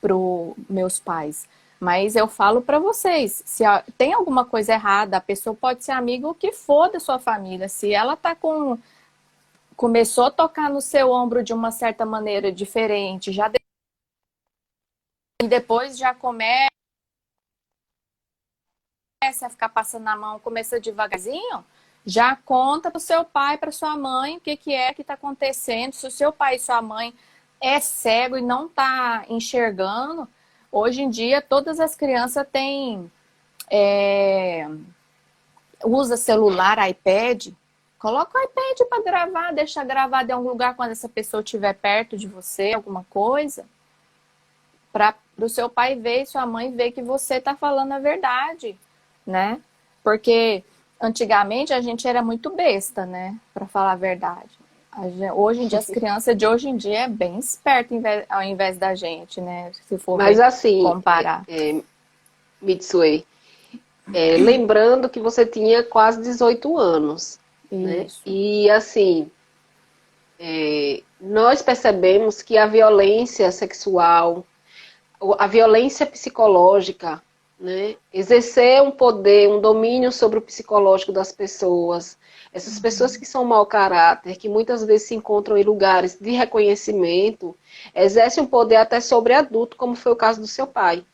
pro meus pais. Mas eu falo para vocês, se tem alguma coisa errada, a pessoa pode ser amiga o que for da sua família. Se ela tá com começou a tocar no seu ombro de uma certa maneira diferente, já de... e depois já começa a ficar passando na mão, começa devagarzinho, já conta para seu pai, para sua mãe, o que, que é que está acontecendo. Se o seu pai e sua mãe é cego e não está enxergando, Hoje em dia, todas as crianças têm. É, usa celular, iPad. Coloca o iPad para gravar, deixa gravado em algum lugar quando essa pessoa estiver perto de você, alguma coisa. Para o seu pai ver e sua mãe ver que você está falando a verdade, né? Porque antigamente a gente era muito besta, né? Para falar a verdade. Hoje em dia, as crianças de hoje em dia é bem esperta ao invés da gente, né? Se for Mas, assim, comparar. É, é, Mitsue, é, lembrando que você tinha quase 18 anos. Né? E assim, é, nós percebemos que a violência sexual, a violência psicológica, né? exercer um poder, um domínio sobre o psicológico das pessoas, essas pessoas que são mau caráter, que muitas vezes se encontram em lugares de reconhecimento, exercem um poder até sobre adulto, como foi o caso do seu pai.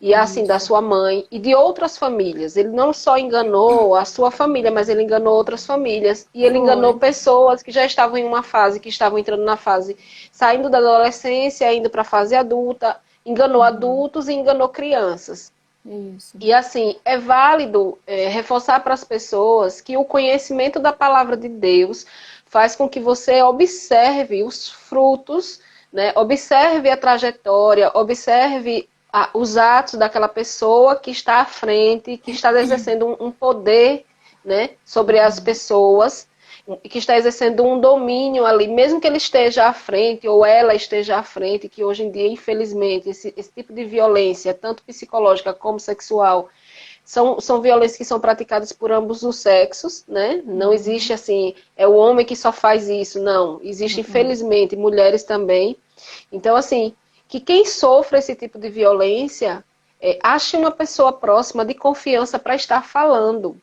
E assim, da sua mãe e de outras famílias. Ele não só enganou a sua família, mas ele enganou outras famílias. E ele enganou pessoas que já estavam em uma fase, que estavam entrando na fase, saindo da adolescência, indo para a fase adulta. Enganou uhum. adultos e enganou crianças. Isso. E assim, é válido é, reforçar para as pessoas que o conhecimento da palavra de Deus faz com que você observe os frutos, né? observe a trajetória, observe a, os atos daquela pessoa que está à frente, que está exercendo um, um poder né, sobre as pessoas que está exercendo um domínio ali, mesmo que ele esteja à frente ou ela esteja à frente, que hoje em dia, infelizmente, esse, esse tipo de violência, tanto psicológica como sexual, são, são violências que são praticadas por ambos os sexos, né? Não uhum. existe assim, é o homem que só faz isso, não. Existe, uhum. infelizmente, mulheres também. Então, assim, que quem sofre esse tipo de violência, é, ache uma pessoa próxima de confiança para estar falando,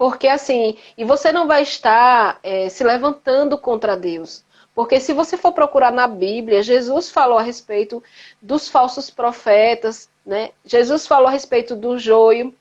porque assim, e você não vai estar é, se levantando contra Deus. Porque se você for procurar na Bíblia, Jesus falou a respeito dos falsos profetas, né? Jesus falou a respeito do joio,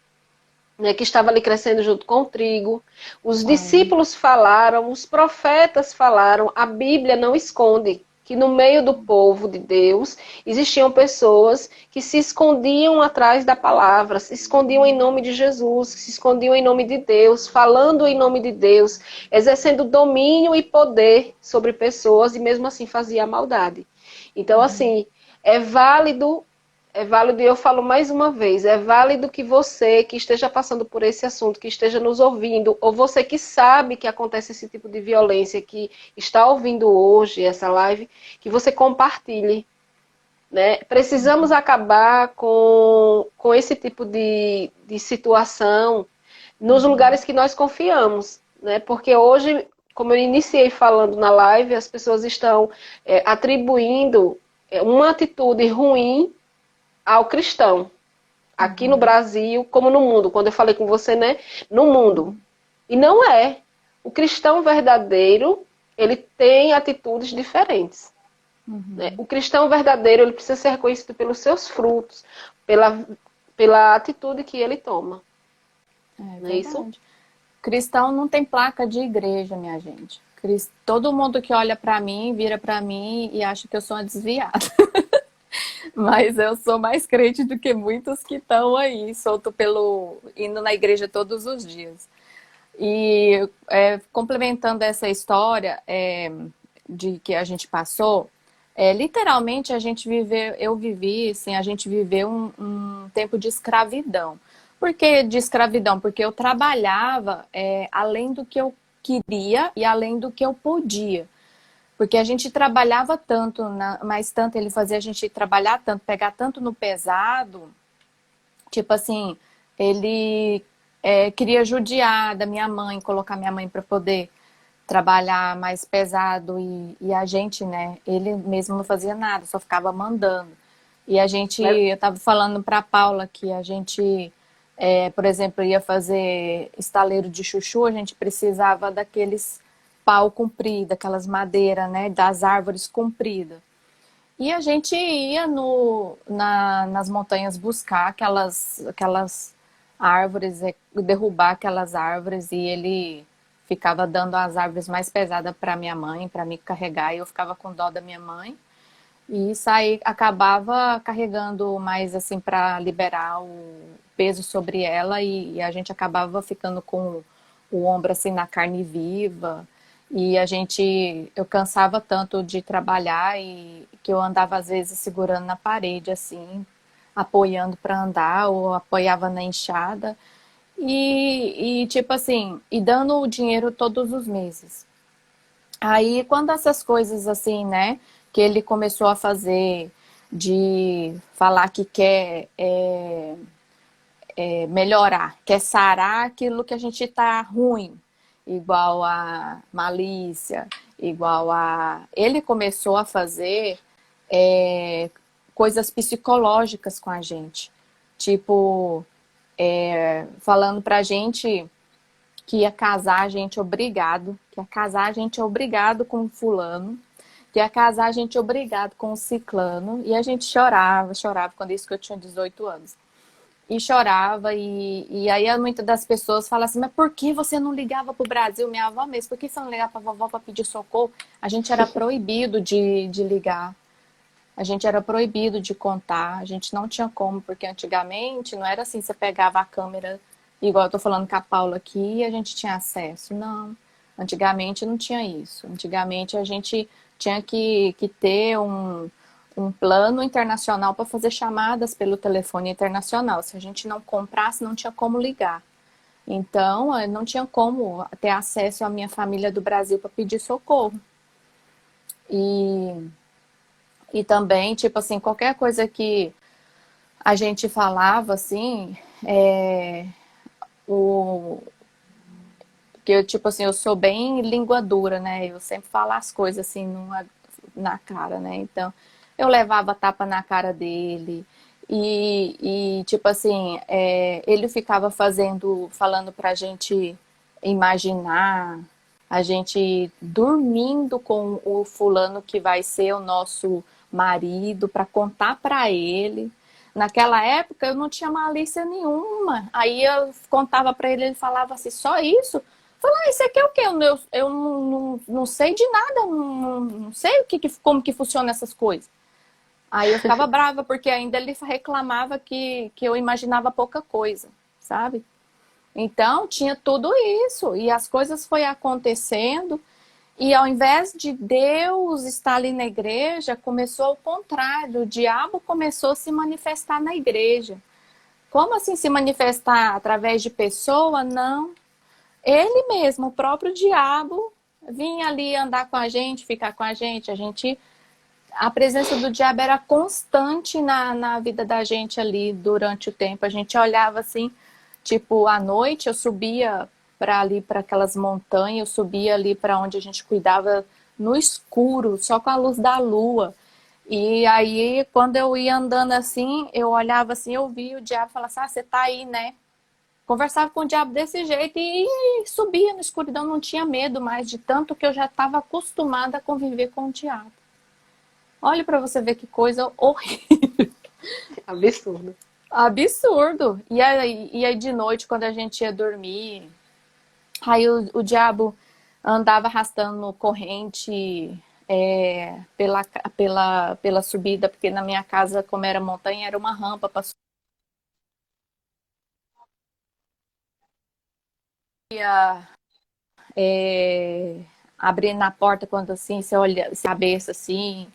né, que estava ali crescendo junto com o trigo. Os discípulos falaram, os profetas falaram, a Bíblia não esconde que no meio do povo de Deus existiam pessoas que se escondiam atrás da palavra, se escondiam em nome de Jesus, se escondiam em nome de Deus, falando em nome de Deus, exercendo domínio e poder sobre pessoas e mesmo assim fazia a maldade. Então, assim, é válido é válido, e eu falo mais uma vez, é válido que você que esteja passando por esse assunto, que esteja nos ouvindo, ou você que sabe que acontece esse tipo de violência, que está ouvindo hoje essa live, que você compartilhe. Né? Precisamos acabar com, com esse tipo de, de situação nos lugares que nós confiamos. Né? Porque hoje, como eu iniciei falando na live, as pessoas estão é, atribuindo é, uma atitude ruim ao cristão. Aqui no Brasil, como no mundo. Quando eu falei com você, né? No mundo. E não é. O cristão verdadeiro, ele tem atitudes diferentes. Uhum. Né? O cristão verdadeiro, ele precisa ser reconhecido pelos seus frutos, pela, pela atitude que ele toma. É, não é isso? Cristão não tem placa de igreja, minha gente. Todo mundo que olha para mim, vira para mim e acha que eu sou uma desviada. Mas eu sou mais crente do que muitos que estão aí, solto pelo. indo na igreja todos os dias. E é, complementando essa história é, de que a gente passou, é, literalmente a gente viveu, eu vivi, assim, a gente viveu um, um tempo de escravidão. Por que de escravidão? Porque eu trabalhava é, além do que eu queria e além do que eu podia. Porque a gente trabalhava tanto, mas tanto ele fazia a gente trabalhar tanto, pegar tanto no pesado. Tipo assim, ele é, queria judiar da minha mãe, colocar minha mãe para poder trabalhar mais pesado e, e, a gente, né? Ele mesmo não fazia nada, só ficava mandando. E a gente, eu estava falando para Paula que a gente, é, por exemplo, ia fazer estaleiro de chuchu, a gente precisava daqueles pau comprido, aquelas madeiras, né? Das árvores compridas. E a gente ia no, na, nas montanhas buscar aquelas, aquelas árvores, é, derrubar aquelas árvores e ele ficava dando as árvores mais pesadas para minha mãe, para me carregar, e eu ficava com dó da minha mãe. E saí, acabava carregando mais assim para liberar o peso sobre ela e, e, a gente acabava ficando com o ombro assim na carne viva. E a gente, eu cansava tanto de trabalhar e que eu andava às vezes segurando na parede assim, apoiando para andar ou apoiava na enxada. E, e tipo assim, e dando o dinheiro todos os meses. Aí quando essas coisas assim, né, que ele começou a fazer de falar que quer é, é, melhorar, quer sarar aquilo que a gente está ruim, igual a malícia, igual a. Ele começou a fazer é, coisas psicológicas com a gente. Tipo, é, falando pra gente que ia casar a gente obrigado, que ia casar a gente obrigado com fulano, que ia casar a gente obrigado com o ciclano, e a gente chorava, chorava, quando isso que eu tinha 18 anos e chorava. E, e aí muitas das pessoas falam assim, mas por que você não ligava para o Brasil, minha avó mesmo? Por que você não ligava para a vovó para pedir socorro? A gente era proibido de, de ligar. A gente era proibido de contar, a gente não tinha como, porque antigamente não era assim, você pegava a câmera, igual eu estou falando com a Paula aqui, e a gente tinha acesso. Não, antigamente não tinha isso. Antigamente a gente tinha que, que ter um, um plano internacional para fazer chamadas pelo telefone internacional. Se a gente não comprasse, não tinha como ligar. Então, não tinha como ter acesso à minha família do Brasil para pedir socorro. E, e também, tipo assim, qualquer coisa que a gente falava, assim, é, o, que eu, tipo assim, eu sou bem língua dura, né? Eu sempre falo as coisas assim numa, na cara, né? Então, eu levava tapa na cara dele. E, e tipo assim, é, ele ficava fazendo, falando pra gente imaginar, a gente dormindo com o fulano que vai ser o nosso marido, para contar para ele. Naquela época eu não tinha malícia nenhuma. Aí eu contava para ele, ele falava assim: só isso? Falei, ah, isso aqui é o quê? Eu, eu, eu não, não, não, sei de nada, não, não sei o que, como que funciona essas coisas. Aí eu ficava brava, porque ainda ele reclamava que, que eu imaginava pouca coisa, sabe? Então, tinha tudo isso. E as coisas foi acontecendo. E ao invés de Deus estar ali na igreja, começou ao contrário. O diabo começou a se manifestar na igreja. Como assim se manifestar através de pessoa? Não. Ele mesmo, o próprio diabo, vinha ali andar com a gente, ficar com a gente. A gente a presença do diabo era constante na, na vida da gente ali durante o tempo. A gente olhava assim, tipo, à noite eu subia para ali, para aquelas montanhas, eu subia ali para onde a gente cuidava no escuro, só com a luz da lua. E aí, quando eu ia andando assim, eu olhava assim, eu via o diabo falar assim: ah, você tá aí, né? Conversava com o diabo desse jeito e subia na escuridão, não tinha medo mais de tanto que eu já estava acostumada a conviver com o diabo. Olha para você ver que coisa horrível. Absurdo. Absurdo. E aí, e aí de noite, quando a gente ia dormir, aí o, o diabo andava arrastando corrente é, pela, pela, pela subida, porque na minha casa, como era montanha, era uma rampa para é, abrir na porta quando assim, você olha, cabeça assim,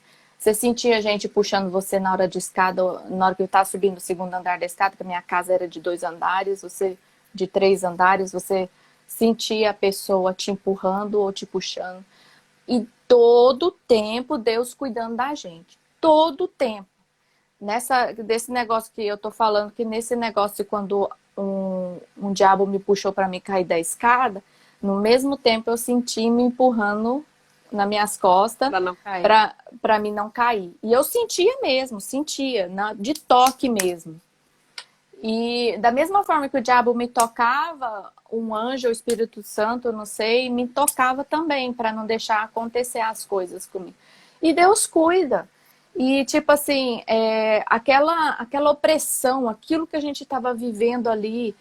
você sentia gente puxando você na hora de escada, na hora que eu estava subindo o segundo andar da escada, que a minha casa era de dois andares, você de três andares, você sentia a pessoa te empurrando ou te puxando. E todo tempo Deus cuidando da gente. Todo tempo. Nessa, desse negócio que eu tô falando, que nesse negócio quando um, um diabo me puxou para me cair da escada, no mesmo tempo eu senti me empurrando nas minhas costas para mim não cair. E eu sentia mesmo, sentia, na, de toque mesmo. E da mesma forma que o diabo me tocava, um anjo, o Espírito Santo, não sei, me tocava também para não deixar acontecer as coisas comigo. E Deus cuida. E tipo assim, é, aquela, aquela opressão, aquilo que a gente estava vivendo ali,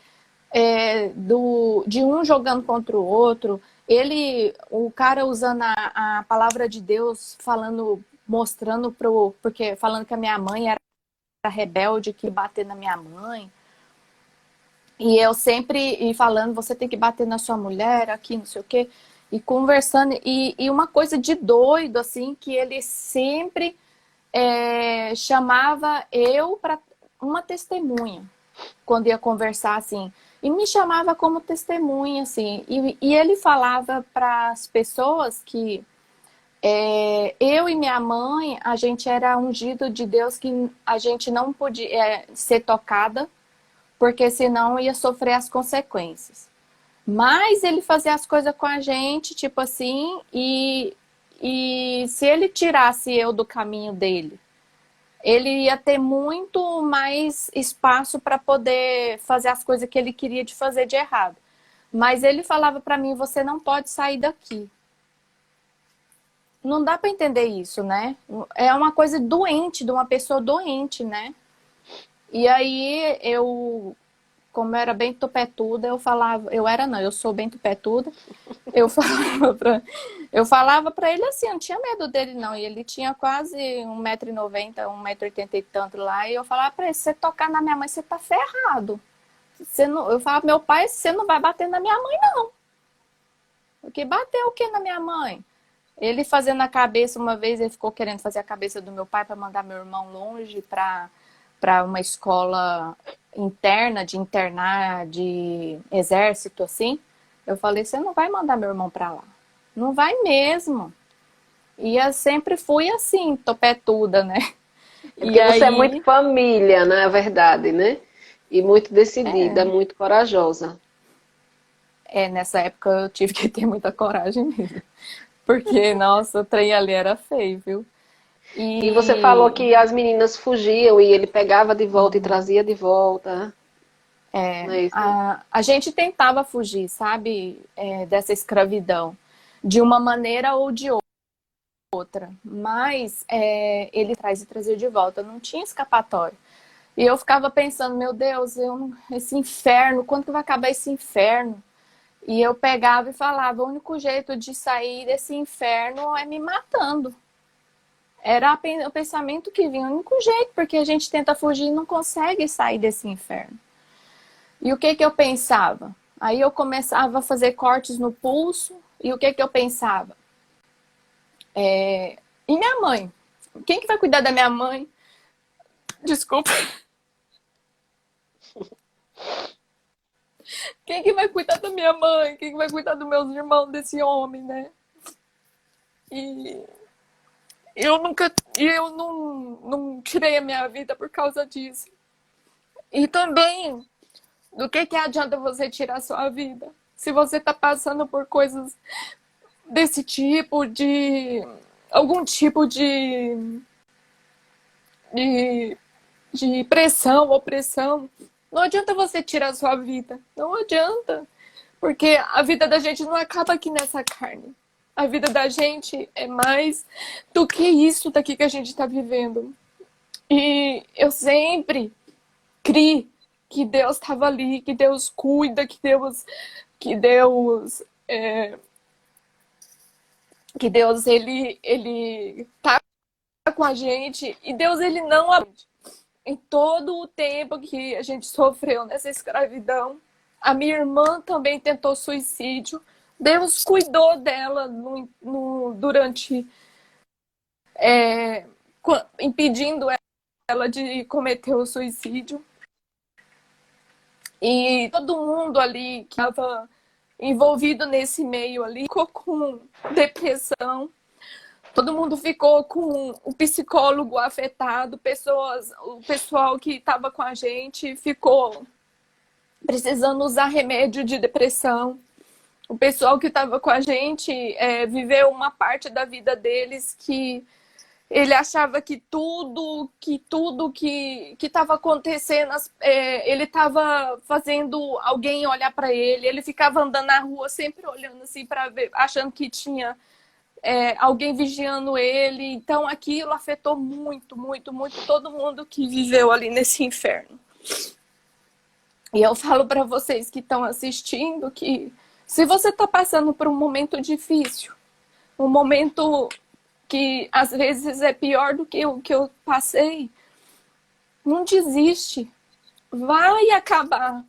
é, do, de um jogando contra o outro, ele, o cara usando a, a palavra de Deus, falando, mostrando pro, porque falando que a minha mãe era rebelde que bater na minha mãe. E eu sempre e falando, você tem que bater na sua mulher, aqui, não sei o quê. E conversando, e, e uma coisa de doido, assim, que ele sempre é, chamava eu para uma testemunha, quando ia conversar, assim. E me chamava como testemunha, assim. E, e ele falava para as pessoas que é, eu e minha mãe, a gente era ungido de Deus que a gente não podia é, ser tocada, porque senão ia sofrer as consequências. Mas ele fazia as coisas com a gente, tipo assim, e, e se ele tirasse eu do caminho dele, ele ia ter muito mais espaço para poder fazer as coisas que ele queria de fazer de errado. Mas ele falava para mim: você não pode sair daqui não dá para entender isso, né? É uma coisa doente, de uma pessoa doente, né? E aí eu, como eu era bem tupetuda, eu falava, eu era não, eu sou bem tupetuda. Eu falava pra, eu falava para ele assim, eu não tinha medo dele não, e ele tinha quase 1,90m, 1,80m e tanto lá, e eu falava para ele, se você tocar na minha mãe, você tá ferrado. Você não, eu falava, meu pai, você não vai bater na minha mãe não. Porque bater o que na minha mãe? Ele fazendo a cabeça, uma vez ele ficou querendo fazer a cabeça do meu pai para mandar meu irmão longe para uma escola interna, de internar, de exército, assim. Eu falei, você não vai mandar meu irmão para lá. Não vai mesmo. E eu sempre fui assim, topetuda, né? É e aí... você é muito família, na né? é verdade, né? E muito decidida, é. muito corajosa. É, nessa época eu tive que ter muita coragem mesmo. Porque, nossa, o trem ali era feio, viu? E... e... você falou que as meninas fugiam e ele pegava de volta e trazia de volta. É, é a, a, gente tentava fugir, sabe, é, dessa escravidão, de uma maneira ou de outra. Mas é, ele traz e trazia de volta, não tinha escapatória. E eu ficava pensando, meu Deus, eu, esse inferno, quando que vai acabar esse inferno? E eu pegava e falava: o único jeito de sair desse inferno é me matando. Era o pensamento que vinha, o único jeito, porque a gente tenta fugir e não consegue sair desse inferno. E o que que eu pensava? Aí eu começava a fazer cortes no pulso, e o que que eu pensava? É... E minha mãe? Quem que vai cuidar da minha mãe? Desculpa. Quem que vai cuidar da minha mãe? Quem que vai cuidar dos meus irmãos desse homem, né? E eu nunca, eu não, não tirei a minha vida por causa disso. E também, do que que adianta você tirar a sua vida? Se você tá passando por coisas desse tipo, de algum tipo de, de, de pressão, opressão, não adianta você tirar a sua vida. Não adianta. Porque a vida da gente não acaba aqui nessa carne. A vida da gente é mais do que isso daqui que a gente está vivendo. E eu sempre criei que Deus estava ali, que Deus cuida, que Deus, que Deus, é, que Deus ele ele tá com a gente e Deus ele não em todo o tempo que a gente sofreu nessa escravidão. A minha irmã também tentou suicídio. Deus cuidou dela no, no, durante. É, impedindo ela de cometer o suicídio. E todo mundo ali que estava envolvido nesse meio ali ficou com depressão todo mundo ficou com o psicólogo afetado, pessoas, o pessoal que estava com a gente ficou precisando usar remédio de depressão. O pessoal que estava com a gente é, viveu uma parte da vida deles que ele achava que tudo, que tudo que estava acontecendo, é, ele estava fazendo alguém olhar para ele. Ele ficava andando na rua sempre olhando assim para ver, achando que tinha é, alguém vigiando ele. Então aquilo afetou muito, muito, muito todo mundo que viveu ali nesse inferno. E eu falo para vocês que estão assistindo que se você está passando por um momento difícil, um momento que às vezes é pior do que o que eu passei, não desiste. Vai acabar.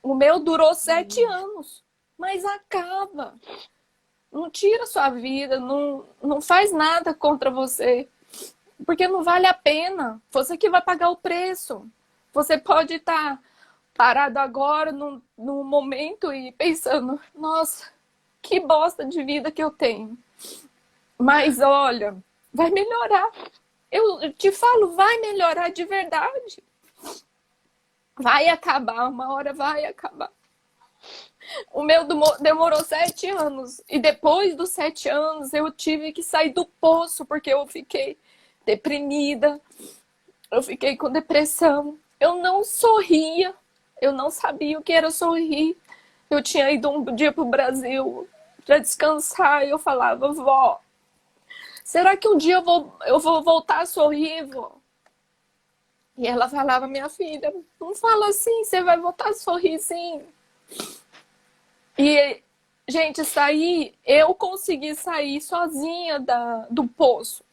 O meu durou sete anos, mas acaba. Não tira sua vida, não, não faz nada contra você, porque não vale a pena. Você que vai pagar o preço. Você pode estar parado agora, num, num momento, e pensando: nossa, que bosta de vida que eu tenho. Mas olha, vai melhorar. Eu te falo, vai melhorar de verdade. Vai acabar, uma hora vai acabar. O meu demorou sete anos. E depois dos sete anos, eu tive que sair do poço, porque eu fiquei deprimida. Eu fiquei com depressão. Eu não sorria. Eu não sabia o que era sorrir. Eu tinha ido um dia para o Brasil para descansar e eu falava, vó, será que um dia eu vou, eu vou voltar a sorrir, vó? E ela falava, minha filha, não fala assim, você vai voltar a sorrir sim. E, gente, sair, eu consegui sair sozinha da, do poço.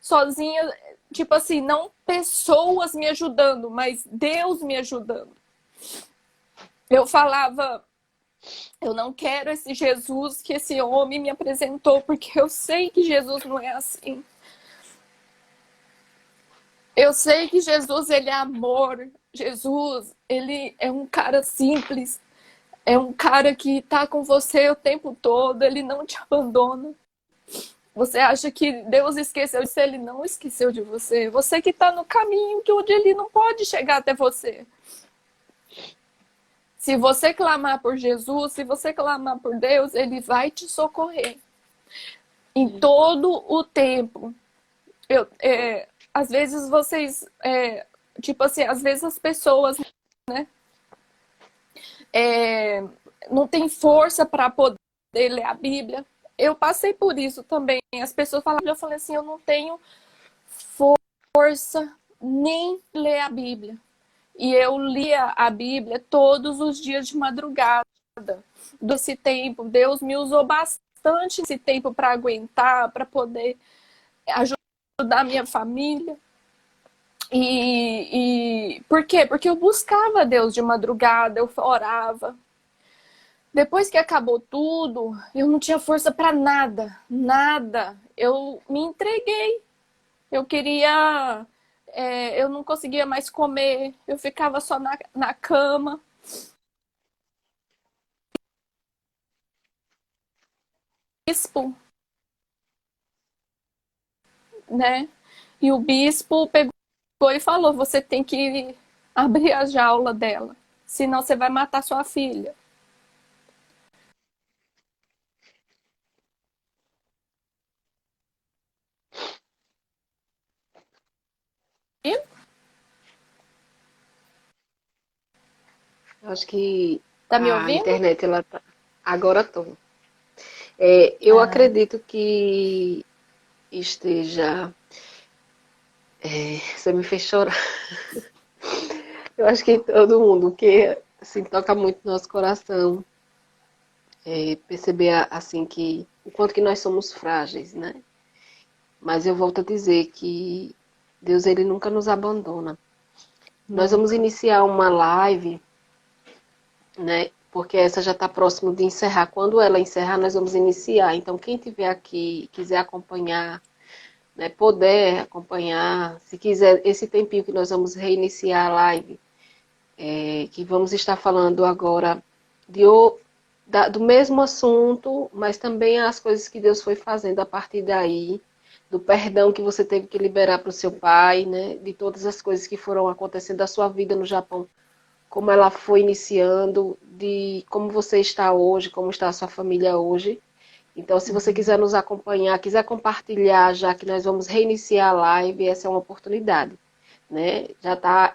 Sozinha, tipo assim, não pessoas me ajudando, mas Deus me ajudando. Eu falava, eu não quero esse Jesus que esse homem me apresentou, porque eu sei que Jesus não é assim. Eu sei que Jesus, ele é amor. Jesus, ele é um cara simples. É um cara que tá com você o tempo todo, ele não te abandona. Você acha que Deus esqueceu de você, ele não esqueceu de você. Você que está no caminho que onde ele não pode chegar até você. Se você clamar por Jesus, se você clamar por Deus, Ele vai te socorrer. Em todo o tempo. Eu, é, às vezes vocês, é, tipo assim, às vezes as pessoas, né, é, não tem força para poder ler a Bíblia. Eu passei por isso também. As pessoas falavam, eu falei assim, eu não tenho força nem ler a Bíblia. E eu lia a Bíblia todos os dias de madrugada. Desse tempo, Deus me usou bastante esse tempo para aguentar, para poder ajudar minha família. E, e por quê? Porque eu buscava Deus de madrugada, eu orava. Depois que acabou tudo, eu não tinha força para nada, nada. Eu me entreguei. Eu queria é, eu não conseguia mais comer, eu ficava só na, na cama. Bispo, né? E o bispo pegou e falou: você tem que abrir a jaula dela, senão você vai matar sua filha. Acho que tá me a ouvindo? internet ela tá. Agora tô. É, eu ah. acredito que esteja. É, você me fez chorar. eu acho que todo mundo que assim, toca muito no nosso coração é, perceber assim que o quanto que nós somos frágeis, né? Mas eu volto a dizer que Deus ele nunca nos abandona. Nós vamos iniciar uma live né? Porque essa já está próximo de encerrar. Quando ela encerrar, nós vamos iniciar. Então, quem tiver aqui, quiser acompanhar, né, poder acompanhar, se quiser, esse tempinho que nós vamos reiniciar a live, é, que vamos estar falando agora de, da, do mesmo assunto, mas também as coisas que Deus foi fazendo a partir daí, do perdão que você teve que liberar para o seu pai, né, de todas as coisas que foram acontecendo da sua vida no Japão como ela foi iniciando, de como você está hoje, como está a sua família hoje. Então, se você quiser nos acompanhar, quiser compartilhar, já que nós vamos reiniciar a live, essa é uma oportunidade. Né? Já está